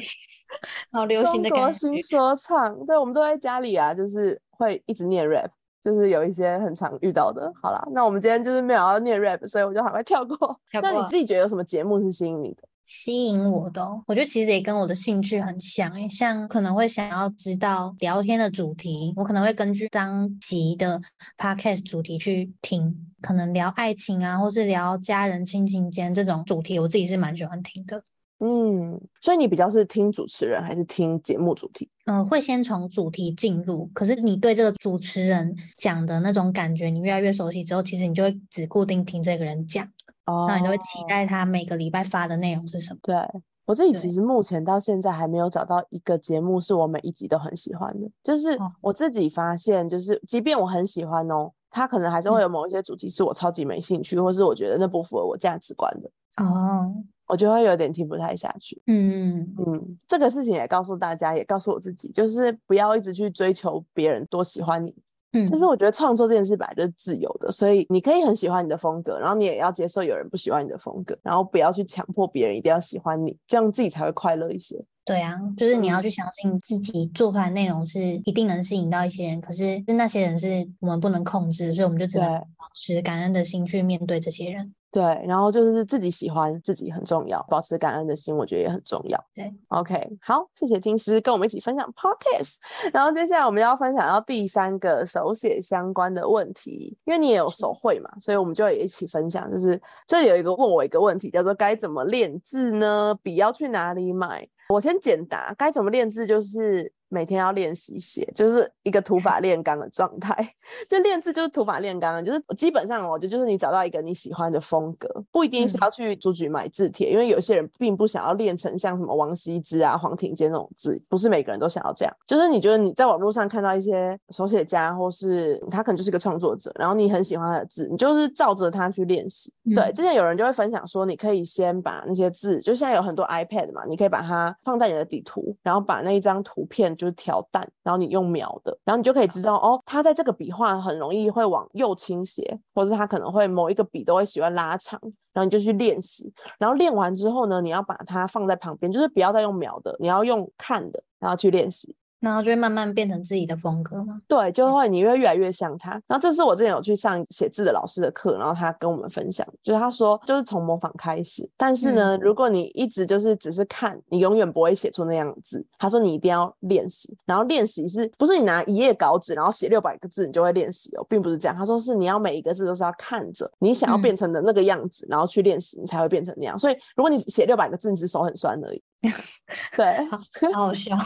好流行的中国新 说唱。对，我们都在家里啊，就是会一直念 rap，就是有一些很常遇到的。好啦，那我们今天就是没有要念 rap，所以我就赶快跳过。那你自己觉得有什么节目是吸引你的？吸引我的，我觉得其实也跟我的兴趣很像诶，像可能会想要知道聊天的主题，我可能会根据当集的 podcast 主题去听，可能聊爱情啊，或是聊家人亲情间这种主题，我自己是蛮喜欢听的。嗯，所以你比较是听主持人还是听节目主题？嗯，会先从主题进入，可是你对这个主持人讲的那种感觉，你越来越熟悉之后，其实你就会只固定听这个人讲。哦，那你就会期待他每个礼拜发的内容是什么？对我自己其实目前到现在还没有找到一个节目是我每一集都很喜欢的。就是我自己发现，就是即便我很喜欢哦，他可能还是会有某一些主题是我超级没兴趣，或是我觉得那不符合我价值观的，哦，我就会有点听不太下去。嗯，嗯，这个事情也告诉大家，也告诉我自己，就是不要一直去追求别人多喜欢你。嗯，就是我觉得创作这件事本来就是自由的，所以你可以很喜欢你的风格，然后你也要接受有人不喜欢你的风格，然后不要去强迫别人一定要喜欢你，这样自己才会快乐一些。对啊，就是你要嗯去相信自己做出来的内容是一定能吸引到一些人，可是那些人是我们不能控制，所以我们就只能保持感恩的心去面对这些人。对，然后就是自己喜欢自己很重要，保持感恩的心，我觉得也很重要。对，OK，好，谢谢听师跟我们一起分享 Podcast。然后接下来我们要分享到第三个手写相关的问题，因为你也有手绘嘛，所以我们就也一起分享。就是这里有一个问我一个问题，叫做该怎么练字呢？笔要去哪里买？我先简答，该怎么练字就是每天要练习写，就是一个土法炼钢的状态。就练字就是土法炼钢，就是基本上我觉得就是你找到一个你喜欢的风格，不一定是嗯要去书局买字帖，因为有些人并不想要练成像什么王羲之啊、黄庭坚那种字，不是每个人都想要这样。就是你觉得你在网络上看到一些手写家，或是他可能就是个创作者，然后你很喜欢他的字，你就是照着他去练习。对，嗯之前有人就会分享说，你可以先把那些字，就现在有很多 iPad 嘛，你可以把它放在你的底图，然后把那一张图片就是调淡，然后你用描的，然后你就可以知道哦，它在这个笔画很容易会往右倾斜，或是它可能会某一个笔都会喜欢拉长，然后你就去练习，然后练完之后呢，你要把它放在旁边，就是不要再用描的，你要用看的，然后去练习。然后就会慢慢变成自己的风格吗。对，就会你会越来越像他。然后这是我之前有去上写字的老师的课，然后他跟我们分享，就是他说就是从模仿开始，但是呢，如果你一直就是只是看，你永远不会写出那样的字。他说你一定要练习，然后练习是不是你拿一页稿纸，然后写六百个字你就会练习哦，并不是这样。他说是你要每一个字都是要看着你想要嗯变成的那个样子，然后去练习，你才会变成那样。所以如果你写六百个字，你只手很酸而已。对，好好好笑。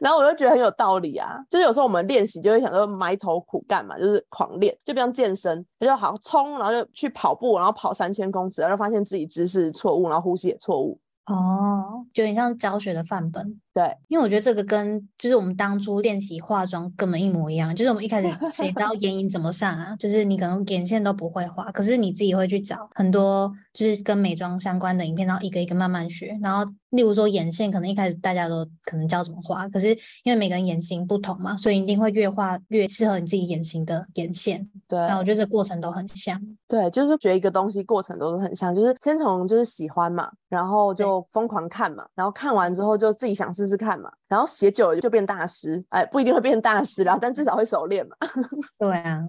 然后我就觉得很有道理啊，就是有时候我们练习就会想说埋头苦干嘛，就是狂练，就比方健身，他就好冲，然后就去跑步，然后跑三千公尺，然后就发现自己姿势错误，然后呼吸也错误。哦，就有点像教学的范本。对，因为我觉得这个跟就是我们当初练习化妆根本一模一样，就是我们一开始 谁知道眼影怎么上啊？就是你可能眼线都不会画，可是你自己会去找很多就是跟美妆相关的影片，然后一个一个慢慢学。然后例如说眼线，可能一开始大家都可能教怎么画，可是因为每个人眼型不同嘛，所以一定会越画越适合你自己眼型的眼线。对，然后我觉得这过程都很像。对，就是学一个东西过程都是很像，就是先从就是喜欢嘛，然后就疯狂看嘛，然后看完之后就自己想试试试看嘛，然后写久了就变大师，哎，不一定会变大师啦，但至少会熟练嘛。对啊，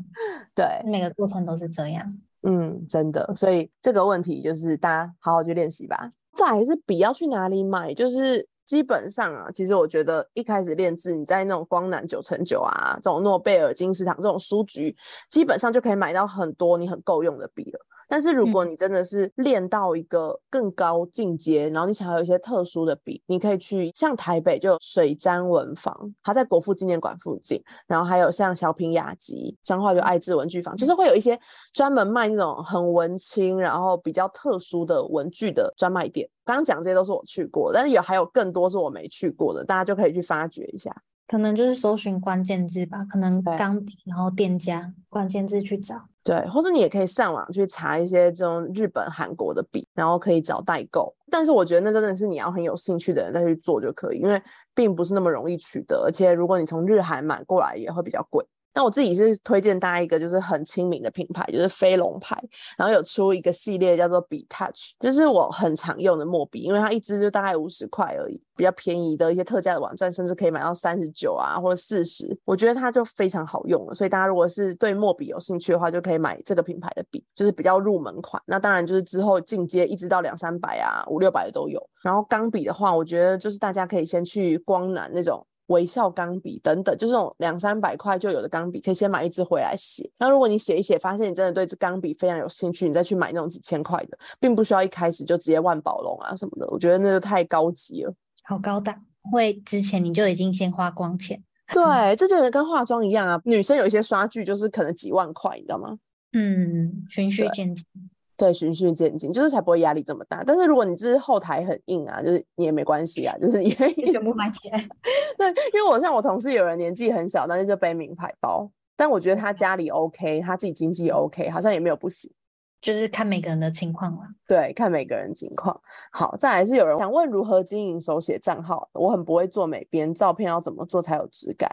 对，每个过程都是这样。嗯，真的，所以这个问题就是大家好好去练习吧。再来是笔要去哪里买，就是基本上啊，其实我觉得一开始练字，你在那种光南九成九啊，这种诺贝尔金石堂这种书局，基本上就可以买到很多你很够用的笔了。但是如果你真的是练到一个更高境界，然后你想要有一些特殊的笔，你可以去像台北就有水毡文房，它在国父纪念馆附近，然后还有像小品雅集，彰化就爱智文具坊，就是会有一些专门卖那种很文青，然后比较特殊的文具的专卖店。刚刚讲这些都是我去过，但是有还有更多是我没去过的，大家就可以去发掘一下。可能就是搜寻关键字吧，可能钢笔，然后店家关键字去找。对，或者你也可以上网去查一些这种日本、韩国的笔，然后可以找代购。但是我觉得那真的是你要很有兴趣的人再去做就可以，因为并不是那么容易取得，而且如果你从日韩买过来也会比较贵。那我自己是推荐大家一个就是很亲民的品牌，就是飞龙牌，然后有出一个系列叫做笔 Touch，就是我很常用的墨笔，因为它一支就大概五十块而已，比较便宜的一些特价的网站甚至可以买到三十九啊或者四十，我觉得它就非常好用了。所以大家如果是对墨笔有兴趣的话，就可以买这个品牌的笔，就是比较入门款。那当然就是之后进阶一直到两三百啊、五六百的都有。然后钢笔的话，我觉得就是大家可以先去光南那种。微笑钢笔等等，就是这种两三百块就有的钢笔，可以先买一支回来写。那如果你写一写，发现你真的对这钢笔非常有兴趣，你再去买那种几千块的，并不需要一开始就直接万宝龙啊什么的。我觉得那就太高级了。好高档，会之前你就已经先花光钱。对，这就跟化妆一样啊。女生有一些刷具就是可能几万块，你知道吗？嗯，循序对渐进。对，循序渐进，就是才不会压力这么大。但是如果你只是后台很硬啊，就是你也没关系啊，就是也可以全部买起来。对，因为我像我同事有人年纪很小，但是就背名牌包，但我觉得他家里 OK，他自己经济 OK，好像也没有不行。就是看每个人的情况了。对，看每个人情况。好，再来是有人想问如何经营手写账号，我很不会做美编，照片要怎么做才有质感？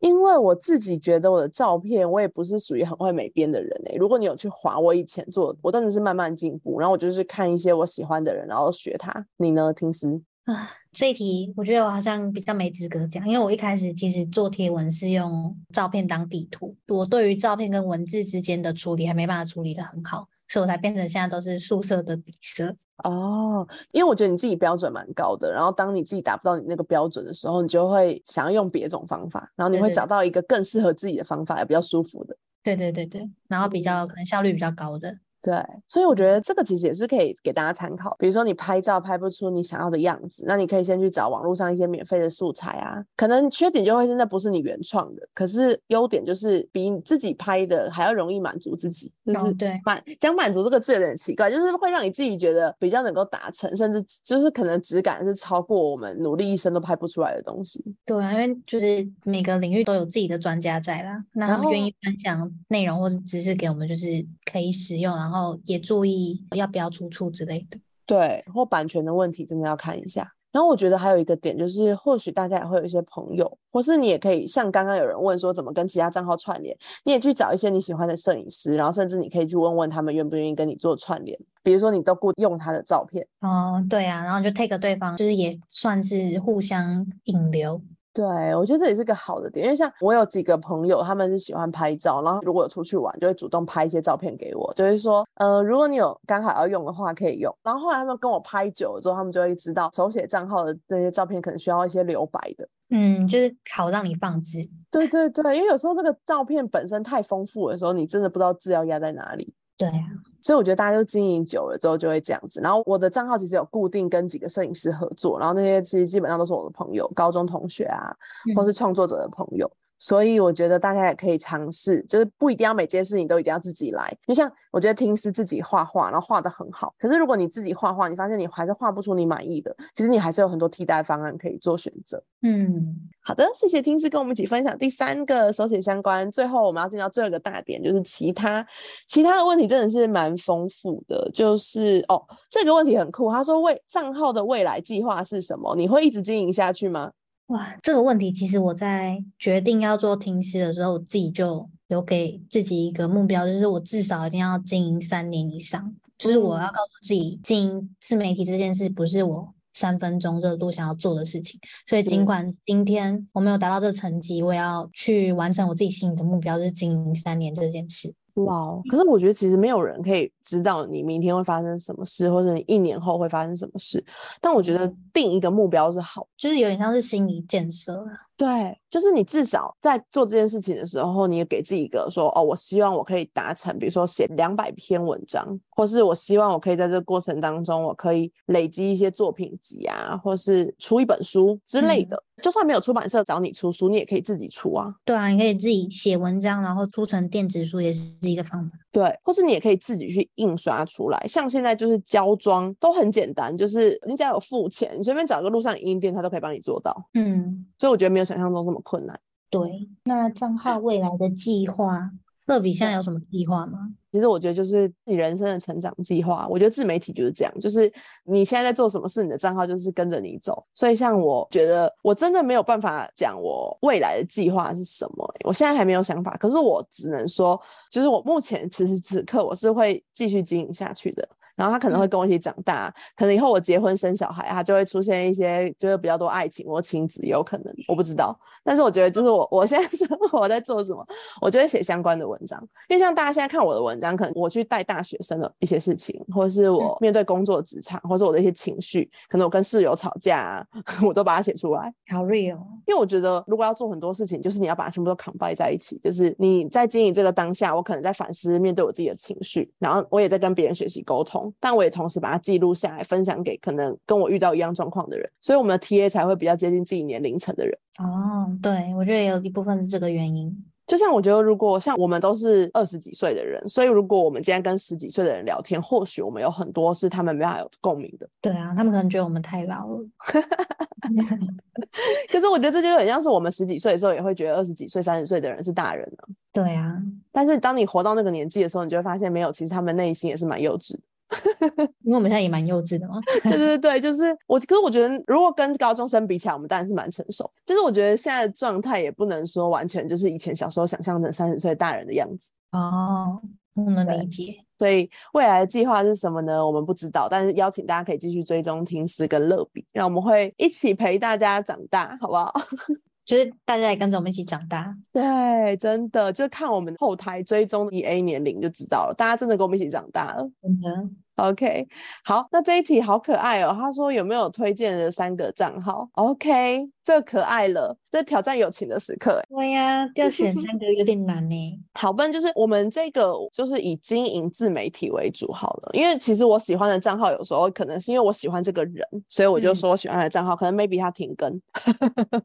因为我自己觉得我的照片，我也不是属于很会美编的人诶。如果你有去划我以前做，我真的是慢慢进步，然后我就是看一些我喜欢的人，然后学他。你呢，听思？啊，这一题我觉得我好像比较没资格讲，因为我一开始其实做贴文是用照片当地图，我对于照片跟文字之间的处理还没办法处理的很好。所以我才变成现在都是素色的底色哦，因为我觉得你自己标准蛮高的，然后当你自己达不到你那个标准的时候，你就会想要用别种方法，然后你会找到一个更适合自己的方法，也比较舒服的。对对对对，然后比较可能效率比较高的。对，所以我觉得这个其实也是可以给大家参考。比如说你拍照拍不出你想要的样子，那你可以先去找网络上一些免费的素材啊。可能缺点就会是那不是你原创的，可是优点就是比你自己拍的还要容易满足自己。就是对满讲满足这个字有点奇怪，就是会让你自己觉得比较能够达成，甚至就是可能质感是超过我们努力一生都拍不出来的东西。对啊，因为就是每个领域都有自己的专家在啦，那他们愿意分享内容或者知识给我们，就是可以使用，然后也注意要不要出处之类的。对，或版权的问题真的要看一下。然后我觉得还有一个点就是，或许大家也会有一些朋友，或是你也可以像刚刚有人问说怎么跟其他账号串联，你也去找一些你喜欢的摄影师，然后甚至你可以去问问他们愿不愿意跟你做串联。比如说你都不用他的照片，哦，对啊，然后就 take 对方，就是也算是互相引流。对，我觉得这也是个好的点，因为像我有几个朋友，他们是喜欢拍照，然后如果有出去玩，就会主动拍一些照片给我，就是说，呃，如果你有刚好要用的话，可以用。然后后来他们跟我拍久了之后，他们就会知道手写账号的那些照片可能需要一些留白的，嗯，就是好让你放置。对对对，因为有时候那个照片本身太丰富的时候，你真的不知道字要压在哪里。对啊。所以我觉得大家就经营久了之后就会这样子。然后我的账号其实有固定跟几个摄影师合作，然后那些其实基本上都是我的朋友，高中同学啊，或是创作者的朋友。所以我觉得大家也可以尝试，就是不一定要每件事情都一定要自己来。就像我觉得听是自己画画，然后画的很好。可是如果你自己画画，你发现你还是画不出你满意的，其实你还是有很多替代方案可以做选择。嗯，好的，谢谢听师跟我们一起分享第三个手写相关。最后我们要进到最后一个大点，就是其他其他的问题真的是蛮丰富的。就是哦，这个问题很酷，他说未账号的未来计划是什么？你会一直经营下去吗？哇，这个问题其实我在决定要做停师的时候，我自己就有给自己一个目标，就是我至少一定要经营三年以上。就是我要告诉自己，经营自媒体这件事不是我三分钟热度想要做的事情。所以尽管今天我没有达到这个成绩，我也要去完成我自己心里的目标，就是经营三年这件事。哇，可是我觉得其实没有人可以知道你明天会发生什么事，或者你一年后会发生什么事。但我觉得定一个目标是好，就是有点像是心理建设。对，就是你至少在做这件事情的时候，你也给自己一个说，哦，我希望我可以达成，比如说写两百篇文章，或是我希望我可以在这个过程当中，我可以累积一些作品集啊，或是出一本书之类的。就算没有出版社找你出书，你也可以自己出啊。对啊，你可以自己写文章，然后出成电子书，也是一个方法。对，或是你也可以自己去印刷出来。像现在就是胶装都很简单，就是你只要有付钱，你随便找个路上影印店，他都可以帮你做到。嗯，所以我觉得没有想象中这么困难。对，那账号未来的计划。乐比现在有什么计划吗？其实我觉得就是你人生的成长计划。我觉得自媒体就是这样，就是你现在在做什么事，你的账号就是跟着你走。所以像我觉得我真的没有办法讲我未来的计划是什么，我现在还没有想法。可是我只能说，就是我目前此时此刻我是会继续经营下去的。然后他可能会跟我一起长大，可能以后我结婚生小孩，他就会出现一些就是比较多爱情或亲子，有可能我不知道。但是我觉得就是我我现在生活在做什么，我就会写相关的文章。因为像大家现在看我的文章，可能我去带大学生的一些事情，或者是我面对工作职场，或是我的一些情绪，可能我跟室友吵架，我都把它写出来。好 real，因为我觉得如果要做很多事情，就是你要把它全部都 combine 在一起，就是你在经营这个当下，我可能在反思面对我自己的情绪，然后我也在跟别人学习沟通。但我也同时把它记录下来，分享给可能跟我遇到一样状况的人，所以我们的 TA 才会比较接近自己年龄层的人。哦，对，我觉得有一部分是这个原因。就像我觉得，如果像我们都是二十几岁的人，所以如果我们今天跟十几岁的人聊天，或许我们有很多是他们没办法有共鸣的。对啊，他们可能觉得我们太老了。可是我觉得这就很像是我们十几岁的时候也会觉得二十几岁、三十岁的人是大人呢。对啊，但是当你活到那个年纪的时候，你就会发现没有，其实他们内心也是蛮幼稚的。因为我们现在也蛮幼稚的嘛。对对对，就是我。可是我觉得，如果跟高中生比起来，我们当然是蛮成熟。就是我觉得现在的状态也不能说完全就是以前小时候想象的三十岁大人的样子。哦，我们理解。所以未来的计划是什么呢？我们不知道。但是邀请大家可以继续追踪听思跟乐比，让我们会一起陪大家长大，好不好？就是大家也跟着我们一起长大。对，真的，就看我们后台追踪 E A 年龄就知道了。大家真的跟我们一起长大了。真的。OK，好，那这一题好可爱哦。他说有没有推荐的三个账号？OK，这可爱了，这挑战友情的时刻。对呀，要选三个有点难呢。好，不然就是我们这个就是以经营自媒体为主好了。因为其实我喜欢的账号有时候可能是因为我喜欢这个人，所以我就说我喜欢的账号，可能 maybe 他停更，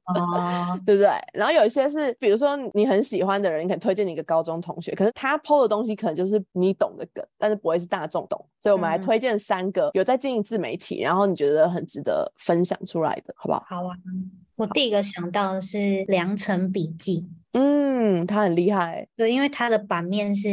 哦，对不对？然后有一些是，比如说你很喜欢的人，你可以推荐你一个高中同学，可是他 PO 的东西可能就是你懂的梗，但是不会是大众懂，所以我们来推荐三个有在经营自媒体，然后你觉得很值得分享出来的，好不好？好啊，我第一个想到的是良辰笔记。嗯，他很厉害，对，因为他的版面是，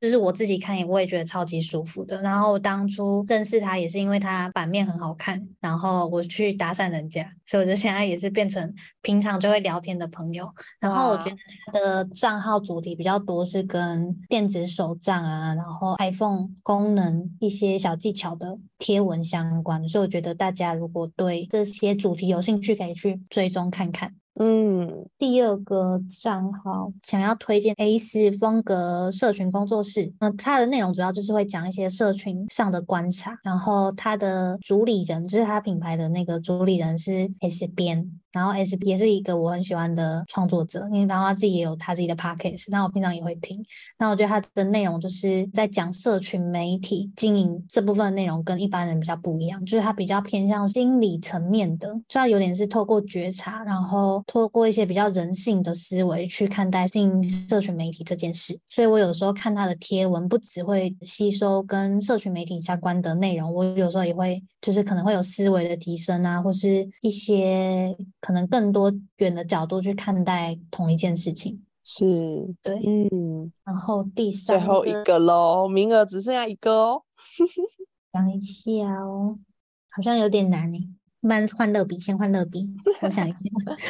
就是我自己看也我也觉得超级舒服的。然后当初认识他也是因为他版面很好看，然后我去搭讪人家，所以我就现在也是变成平常就会聊天的朋友。然后我觉得他的账号主题比较多是跟电子手账啊，然后 iPhone 功能一些小技巧的贴文相关，所以我觉得大家如果对这些主题有兴趣，可以去追踪看看。嗯，第二个账号想要推荐 A 四风格社群工作室，那它的内容主要就是会讲一些社群上的观察，然后它的主理人就是它品牌的那个主理人是 S 边。然后 S 也是一个我很喜欢的创作者，因为然后他自己也有他自己的 podcast，那我平常也会听。那我觉得他的内容就是在讲社群媒体经营这部分内容，跟一般人比较不一样，就是他比较偏向心理层面的，就他有点是透过觉察，然后透过一些比较人性的思维去看待经营社群媒体这件事。所以我有时候看他的贴文，不只会吸收跟社群媒体相关的内容，我有时候也会就是可能会有思维的提升啊，或是一些。可能更多远的角度去看待同一件事情，是对，嗯。然后第三，最后一个喽，名额只剩下一个哦。想一下哦，好像有点难诶。慢换乐比，先换乐比。我想一下，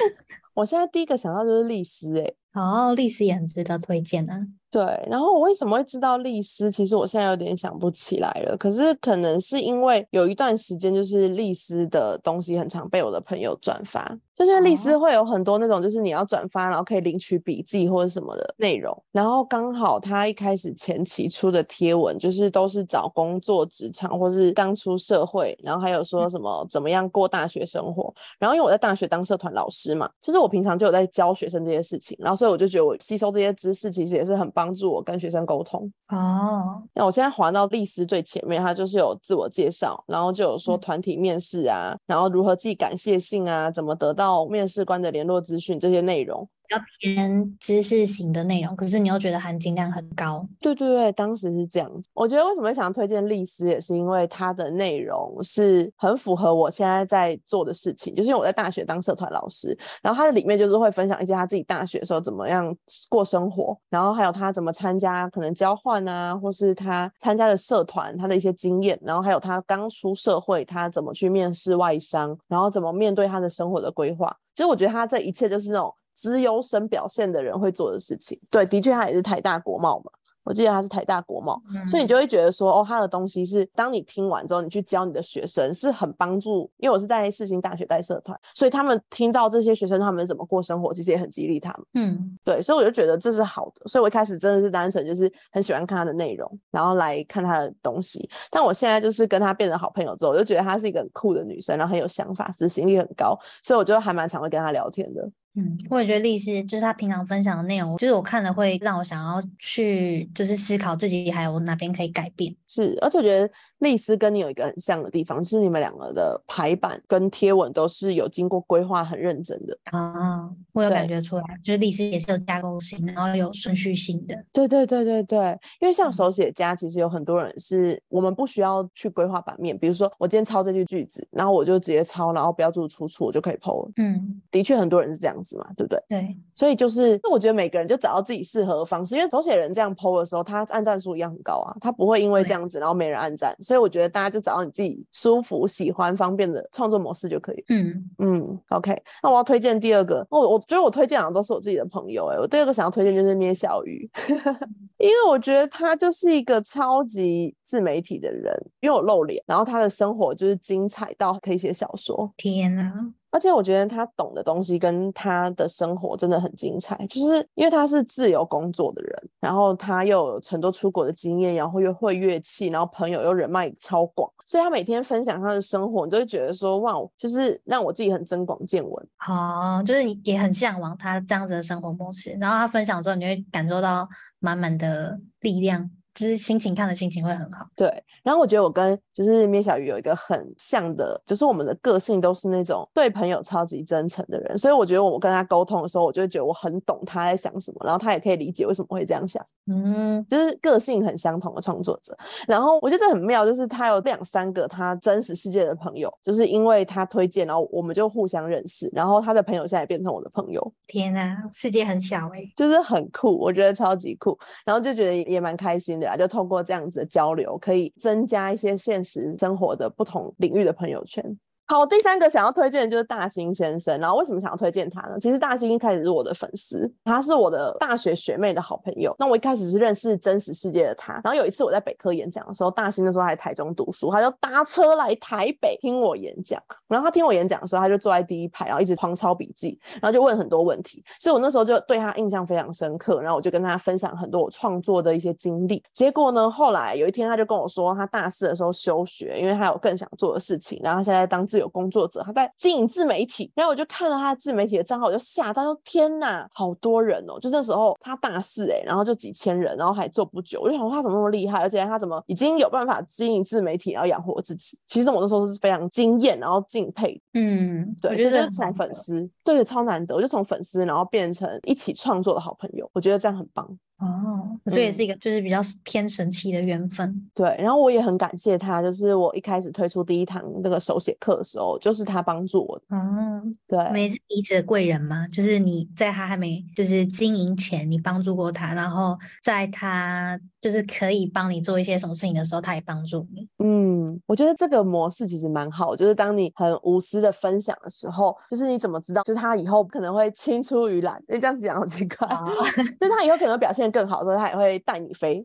我现在第一个想到就是丽丝诶。哦，丽丝也很值得推荐啊。对，然后我为什么会知道丽丝？其实我现在有点想不起来了。可是可能是因为有一段时间，就是丽丝的东西很常被我的朋友转发，就是丽丝会有很多那种，就是你要转发，然后可以领取笔记或者什么的内容。然后刚好他一开始前期出的贴文，就是都是找工作、职场或是刚出社会，然后还有说什么怎么样过大学生活。然后因为我在大学当社团老师嘛，就是我平常就有在教学生这些事情，然后所以我就觉得我吸收这些知识其实也是很。帮助我跟学生沟通哦。那我现在滑到丽丝最前面，它就是有自我介绍，然后就有说团体面试啊，然后如何寄感谢信啊，怎么得到到面试官的联络资讯这些内容。比较偏知识型的内容，可是你又觉得含金量很高。对对对，当时是这样子。我觉得为什么想要推荐丽丝，也是因为它的内容是很符合我现在在做的事情。就是因为我在大学当社团老师，然后它的里面就是会分享一些他自己大学的时候怎么样过生活，然后还有他怎么参加可能交换啊，或是他参加的社团他的一些经验，然后还有他刚出社会他怎么去面试外商，然后怎么面对他的生活的规划。其实我觉得他这一切就是那种。资优生表现的人会做的事情，对，的确他也是台大国贸嘛，我记得他是台大国贸，所以你就会觉得说，哦，他的东西是当你听完之后，你去教你的学生是很帮助，因为我是在世新大学带社团，所以他们听到这些学生他们怎么过生活，其实也很激励他们，嗯，对，所以我就觉得这是好的，所以我一开始真的是单纯就是很喜欢看他的内容，然后来看他的东西，但我现在就是跟他变成好朋友之后，我就觉得她是一个很酷的女生，然后很有想法，执行力很高，所以我就还蛮常会跟她聊天的。嗯，我也觉得丽师就是他平常分享的内容，就是我看了会让我想要去，就是思考自己还有哪边可以改变。是，而且我觉得丽丝跟你有一个很像的地方，是你们两个的排版跟贴文都是有经过规划、很认真的。啊，我有感觉出来，就是历史也是有加工性，然后有顺序性的。对对对对对，因为像嗯手写家，其实有很多人是我们不需要去规划版面，比如说我今天抄这句句子，然后我就直接抄，然后标注出处，我就可以 PO 了。嗯，的确，很多人是这样子嘛，对不对？对，所以就是那，我觉得每个人就找到自己适合的方式，因为手写人这样 PO 的时候，他按赞数一样很高啊，他不会因为这样子然后没人按赞，所以我觉得大家就找到你自己舒服、喜欢、方便的创作模式就可以。嗯，嗯，OK，那我要推荐第二个，我我觉得我推荐的都是我自己的朋友、欸，我第二个想要推荐就是咩小鱼，因为我觉得他就是一个超级自媒体的人，因为我露脸，然后他的生活就是精彩到可以写小说，天哪，而且我觉得他懂的东西跟他的生活真的很精彩，就是因为他是自由工作的人，然后他又有很多出国的经验，然后又会乐器，然后朋友又人脉超广，所以他每天分享他的生活，你就会觉得说哇，就是让我自己很增广见闻。好，就是你也很向往他这样子的生活模式，然后他分享之后，你会感受到满满的力量，就是心情看的心情会很好。对，然后我觉得我跟就是咩小鱼有一个很像的，就是我们的个性都是那种对朋友超级真诚的人，所以我觉得我跟他沟通的时候，我就会觉得我很懂他在想什么，然后他也可以理解为什么会这样想。嗯，就是个性很相同的创作者。然后我觉得这很妙，就是他有两三个他真实世界的朋友，就是因为他推荐，然后我们就互相认识，然后他的朋友现在也变成我的朋友，天哪，世界很小哎、就是很酷，我觉得超级酷，然后就觉得也也蛮开心的啊，就透过这样子的交流，可以增加一些现实生活的不同领域的朋友圈。好，第三个想要推荐的就是大兴先生。然后为什么想要推荐他呢？其实大兴一开始是我的粉丝，他是我的大学学妹的好朋友。那我一开始是认识真实世界的他。然后有一次我在北科演讲的时候，大兴那时候还在台中读书，他就搭车来台北听我演讲。然后他听我演讲的时候，他就坐在第一排，然后一直狂抄笔记，然后就问很多问题。所以我那时候就对他印象非常深刻。然后我就跟他分享很多我创作的一些经历。结果呢，后来有一天他就跟我说，他大四的时候休学，因为他有更想做的事情。然后他现在当自由工作者，他在经营自媒体。然后我就看了他自媒体的账号，我就吓到，说天哪，好多人哦！就那时候他大四哎、然后就几千人，然后还做不久，我就想说他怎么那么厉害，而且他怎么已经有办法经营自媒体，然后养活自己。其实我那时候是非常惊艳，然后敬佩嗯，对，我觉得所以就是从粉丝，对，超难得，我就从粉丝，然后变成一起创作的好朋友，我觉得这样很棒。哦，我觉得也嗯是一个就是比较偏神奇的缘分。对，然后我也很感谢他，就是我一开始推出第一堂那个手写课的时候，就是他帮助我的。哦，对，我们也是彼此的贵人嘛，就是你在他还没就是经营前，你帮助过他，然后在他就是可以帮你做一些什么事情的时候，他也帮助你。嗯，我觉得这个模式其实蛮好，就是当你很无私的分享的时候，就是你怎么知道，就是他以后可能会青出于蓝？你这样讲好奇怪，啊，就是他以后可能会表现更好的时候，他也会带你飞。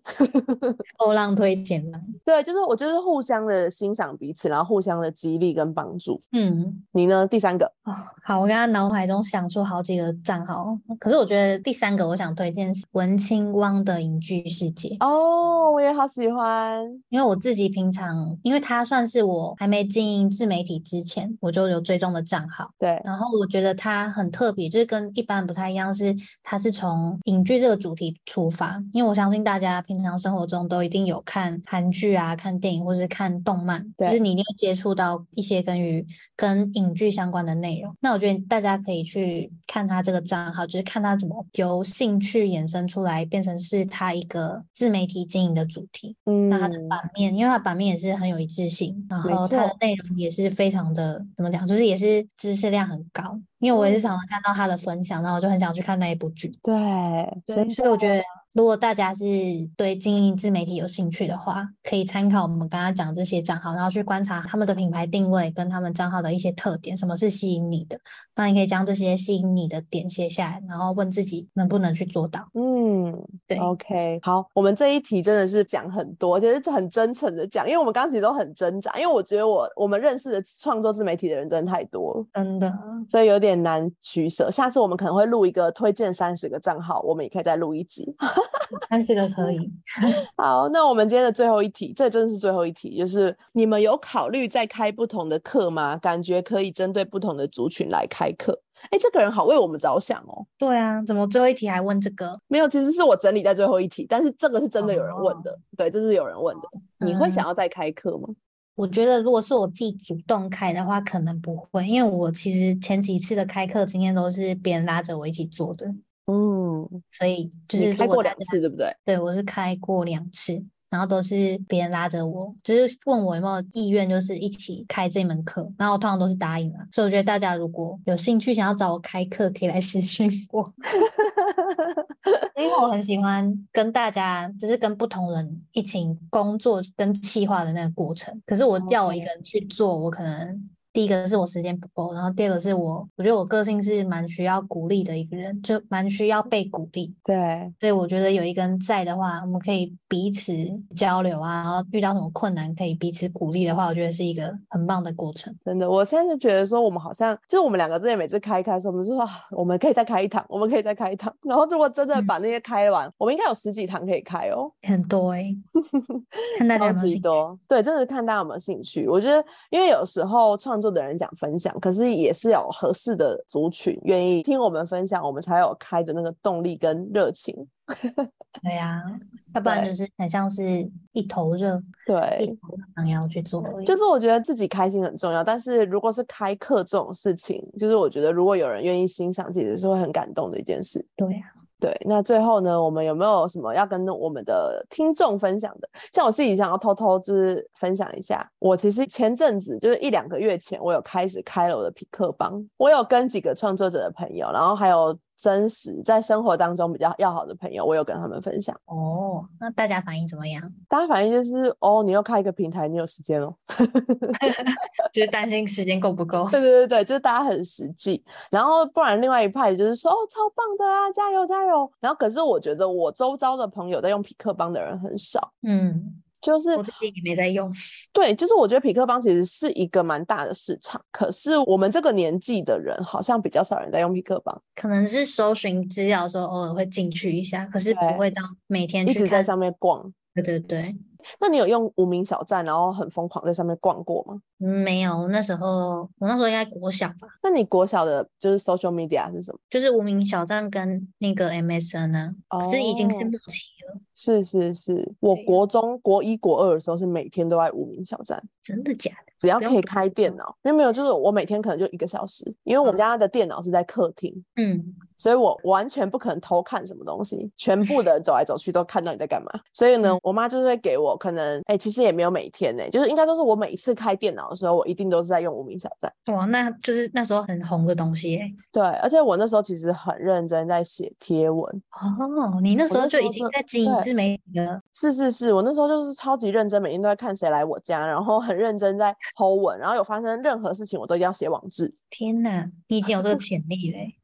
后浪推前浪。对，就是我就是互相的欣赏彼此，然后互相的激励跟帮助。嗯，你呢？第三个，哦，好，我刚刚脑海中想出好几个账号，可是我觉得第三个我想推荐是文青汪的影剧世界。哦，我也好喜欢。因为我自己平常，因为他算是我还没经营自媒体之前，我就有追踪的账号。对，然后我觉得他很特别，就是跟一般不太一样，是他是从影剧这个主题出发。因为我相信大家平常生活中都一定有看韩剧啊、看电影或是看动漫，就是你一定会接触到一些跟于跟影剧相关的内容。那我觉得大家可以去看他这个账号，就是看他怎么由兴趣衍生出来，变成是他一个自媒体经营的主题。嗯，那它的版面，因为它版面也是很有一致性，然后它的内容也是非常的怎么讲，就是也是知识量很高。因为我也是常常看到他的分享，然后我就很想去看那一部剧。对，所以我觉得，如果大家是对经营自媒体有兴趣的话，可以参考我们刚刚讲这些账号，然后去观察他们的品牌定位跟他们账号的一些特点，什么是吸引你的。那你可以将这些吸引你的点写下来，然后问自己能不能去做到。嗯，对，OK，好，我们这一题真的是讲很多，就是很真诚的讲，因为我们刚刚其实都很挣扎，因为我觉得我我们认识的创作自媒体的人真的太多了，真的，所以有点难取舍。下次我们可能会录一个推荐三十个账号，我们也可以再录一集。三四个可以。好，那我们今天的最后一题，这真的是最后一题，就是你们有考虑再开不同的课吗？感觉可以针对不同的族群来开课。哎，这个人好为我们着想哦。对啊，怎么最后一题还问这个？没有，其实是我整理在最后一题，但是这个是真的有人问的。对，这是有人问的。你会想要再开课吗？我觉得如果是我自己主动开的话，可能不会，因为我其实前几次的开课经验都是别人拉着我一起做的。嗯，所以就是开过两次，对不对？对，我是开过两次。然后都是别人拉着我，就是问我有没有意愿，就是一起开这门课。然后我通常都是答应了，所以我觉得大家如果有兴趣想要找我开课，可以来私信我，因为我很喜欢跟大家，就是跟不同人一起工作跟企划的那个过程。可是我叫我一个人去做，我可能。第一个是我时间不够，然后第二个是我，我觉得我个性是蛮需要鼓励的一个人，就蛮需要被鼓励。对，所以我觉得有一个人在的话，我们可以彼此交流啊，然后遇到什么困难可以彼此鼓励的话，我觉得是一个很棒的过程。真的，我现在就觉得说，我们好像就是我们两个之前每次开开的时候，我们就说我们可以再开一堂，我们可以再开一堂。然后如果真的把那些开完，我们应该有十几堂可以开哦，很多哎，看大家有没有兴趣。对，真的是看大家有没有兴趣。我觉得，因为有时候创做的人想分享，可是也是有合适的族群愿意听我们分享，我们才有开的那个动力跟热情。对呀，要不然就是很像是一头热，对，想要去做。就是我觉得自己开心很重要，但是如果是开课这种事情，就是我觉得如果有人愿意欣赏，其实是会很感动的一件事。对呀。对，那最后呢，我们有没有什么要跟我们的听众分享的？像我自己想要偷偷就是分享一下，我其实前阵子就是一两个月前，我有开始开了我的匹克帮，我有跟几个创作者的朋友，然后还有。真实在生活当中比较要好的朋友，我有跟他们分享哦。那大家反应怎么样？大家反应就是哦，你又开一个平台，你有时间哦，就是担心时间够不够。对对对对，就是大家很实际。然后不然另外一派就是说哦，超棒的啊，加油加油。然后可是我觉得我周遭的朋友在用匹克帮的人很少。嗯。就是我自己也没在用，对，就是我觉得匹克邦其实是一个蛮大的市场，可是我们这个年纪的人好像比较少人在用匹克邦，可能是搜寻资料的时候偶尔会进去一下，可是不会到每天一直在上面逛。对对对。那你有用无名小站，然后很疯狂在上面逛过吗？没有，那时候我那时候应该国小吧。那你国小的就是 social media 是什么？就是无名小站跟那个 MSN 呢？可是已经是末期了。是是是，我国中国一国二的时候是每天都在无名小站。真的假的？只要可以开电脑，没有没有，就是我每天可能就一个小时，因为我们家的电脑是在客厅。嗯。所以我完全不可能偷看什么东西，全部的走来走去都看到你在干嘛。所以呢，我妈就是会给我可能，哎，其实也没有每天呢，就是应该都是我每一次开电脑的时候，我一定都是在用无名小站。哇，那就是那时候很红的东西哎。对，而且我那时候其实很认真在写贴文。哦，你那时候就已经在经营自媒体了。是是是，我那时候就是超级认真，每天都在看谁来我家，然后很认真在 Po 文，然后有发生任何事情，我都一定要写网志。天哪，你已经有这个潜力嘞。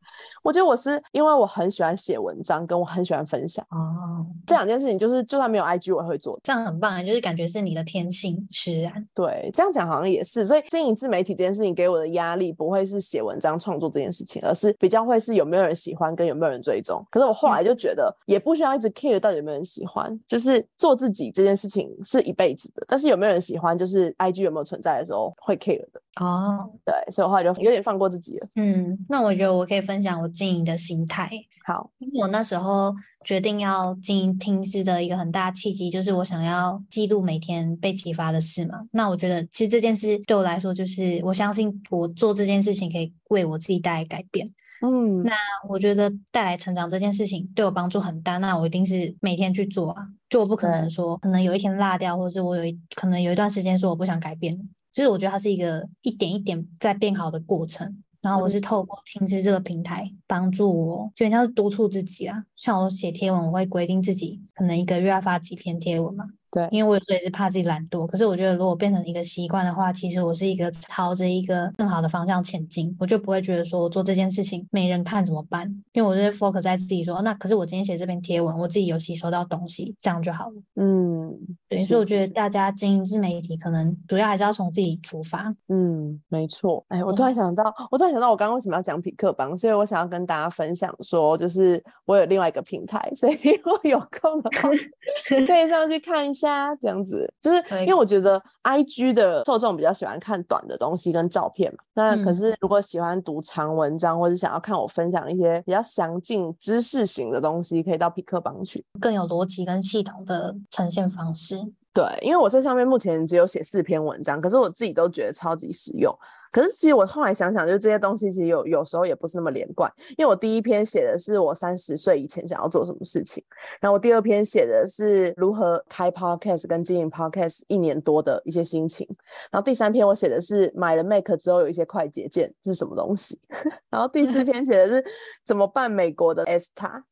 我觉得我是因为我很喜欢写文章，跟我很喜欢分享哦，这两件事情就是就算没有 IG 我也会做，这样很棒啊，就是感觉是你的天性使然。对，这样讲好像也是，所以经营自媒体这件事情给我的压力不会是写文章创作这件事情，而是比较会是有没有人喜欢跟有没有人追踪。可是我后来就觉得也不需要一直 care 到底有没有人喜欢，就是做自己这件事情是一辈子的，但是有没有人喜欢，就是 IG 有没有存在的时候会 care 的。哦，对，所以我后来就有点放过自己了。嗯，那我觉得我可以分享我经营的心态。好，因为我那时候决定要经营听诗的一个很大契机，就是我想要记录每天被启发的事嘛。那我觉得其实这件事对我来说，就是我相信我做这件事情可以为我自己带来改变。嗯，那我觉得带来成长这件事情对我帮助很大，那我一定是每天去做啊。就我不可能说，可能有一天落掉，或者是我有一可能有一段时间说我不想改变。就是我觉得它是一个一点一点在变好的过程，然后我是透过听知这个平台帮助我，就像是督促自己啊。像我写贴文，我会规定自己可能一个月要发几篇贴文嘛。对，因为我有时候也是怕自己懒惰，可是我觉得如果变成一个习惯的话，其实我是一个朝着一个更好的方向前进，我就不会觉得说我做这件事情没人看怎么办？因为我是 focus 在自己说，那可是我今天写这篇贴文，我自己有吸收到东西，这样就好了。嗯，对，所以我觉得大家经营自媒体，可能主要还是要从自己出发。嗯，没错。哎，我突然想到，我突然想到，我刚刚为什么要讲匹克邦？所以我想要跟大家分享说，就是我有另外一个平台，所以 如果有空的话，可以上去看一这样子，就是因为我觉得 I G 的受众比较喜欢看短的东西跟照片嘛。那可是如果喜欢读长文章，或者想要看我分享一些比较详尽知识型的东西，可以到匹克邦去，更有逻辑跟系统的呈现方式。对，因为我在上面目前只有写四篇文章，可是我自己都觉得超级实用。可是其实我后来想想，就这些东西其实有有时候也不是那么连贯。因为我第一篇写的是我三十岁以前想要做什么事情，然后我第二篇写的是如何开 podcast 跟经营 podcast 一年多的一些心情，然后第三篇我写的是买了 Mac 之后有一些快捷键是什么东西，然后第四篇写的是怎么办美国的 ESTA。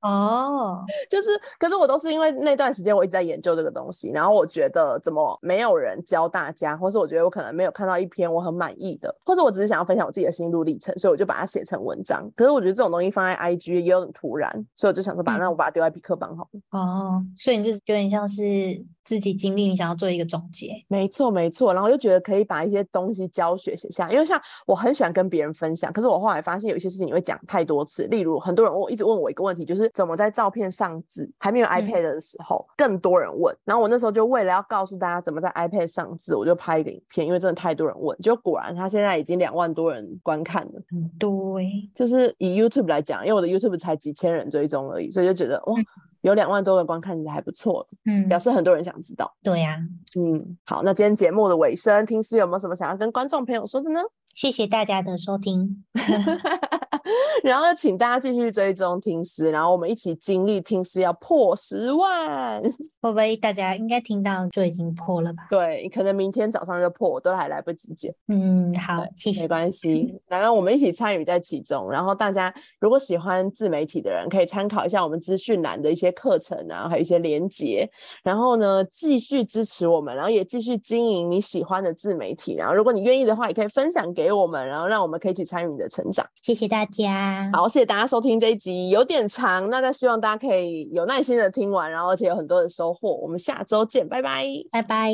哦，就是，可是我都是因为那段时间我一直在研究这个东西，然后我觉得怎么没有人教大家，或是我觉得我可能没有看到一篇我很。满意的，或者我只是想要分享我自己的心路历程，所以我就把它写成文章。可是我觉得这种东西放在 IG 也有点突然，所以我就想说，把那我把它丢在匹克邦好了。哦，所以你就是有点像是。自己经历，你想要做一个总结，没错没错，然后又觉得可以把一些东西教学写下，因为像我很喜欢跟别人分享，可是我后来发现有一些事情你会讲太多次，例如很多人问我一直问我一个问题，就是怎么在照片上字，还没有 iPad 的时候，更多人问，然后我那时候就为了要告诉大家怎么在 iPad 上字，我就拍一个影片，因为真的太多人问，就果然他现在已经两万多人观看了，对，就是以 YouTube 来讲，因为我的 YouTube 才几千人追踪而已，所以就觉得哇。有两万多个观看，你还不错，嗯，表示很多人想知道。对呀，嗯，好，那今天节目的尾声，听师有没有什么想要跟观众朋友说的呢？谢谢大家的收听。然后请大家继续追踪听思，然后我们一起经历听思要破十万，会不会大家应该听到就已经破了吧？对，可能明天早上就破，我都还来不及剪。嗯，好，谢谢，没关系。然后我们一起参与在其中，然后大家如果喜欢自媒体的人，可以参考一下我们资讯栏的一些课程啊，还有一些连结。然后呢，继续支持我们，然后也继续经营你喜欢的自媒体。然后如果你愿意的话，也可以分享给我们，然后让我们可以一起参与你的成长。谢谢大家。好，谢谢大家收听这一集，有点长，那再希望大家可以有耐心的听完，然后而且有很多的收获。我们下周见，拜拜，拜拜。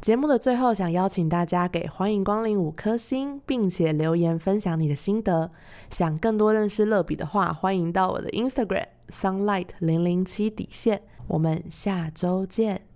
节目的最后，想邀请大家给欢迎光临五颗星，并且留言分享你的心得。想更多认识乐比的话，欢迎到我的 Instagram sunlight 零零七底线。我们下周见。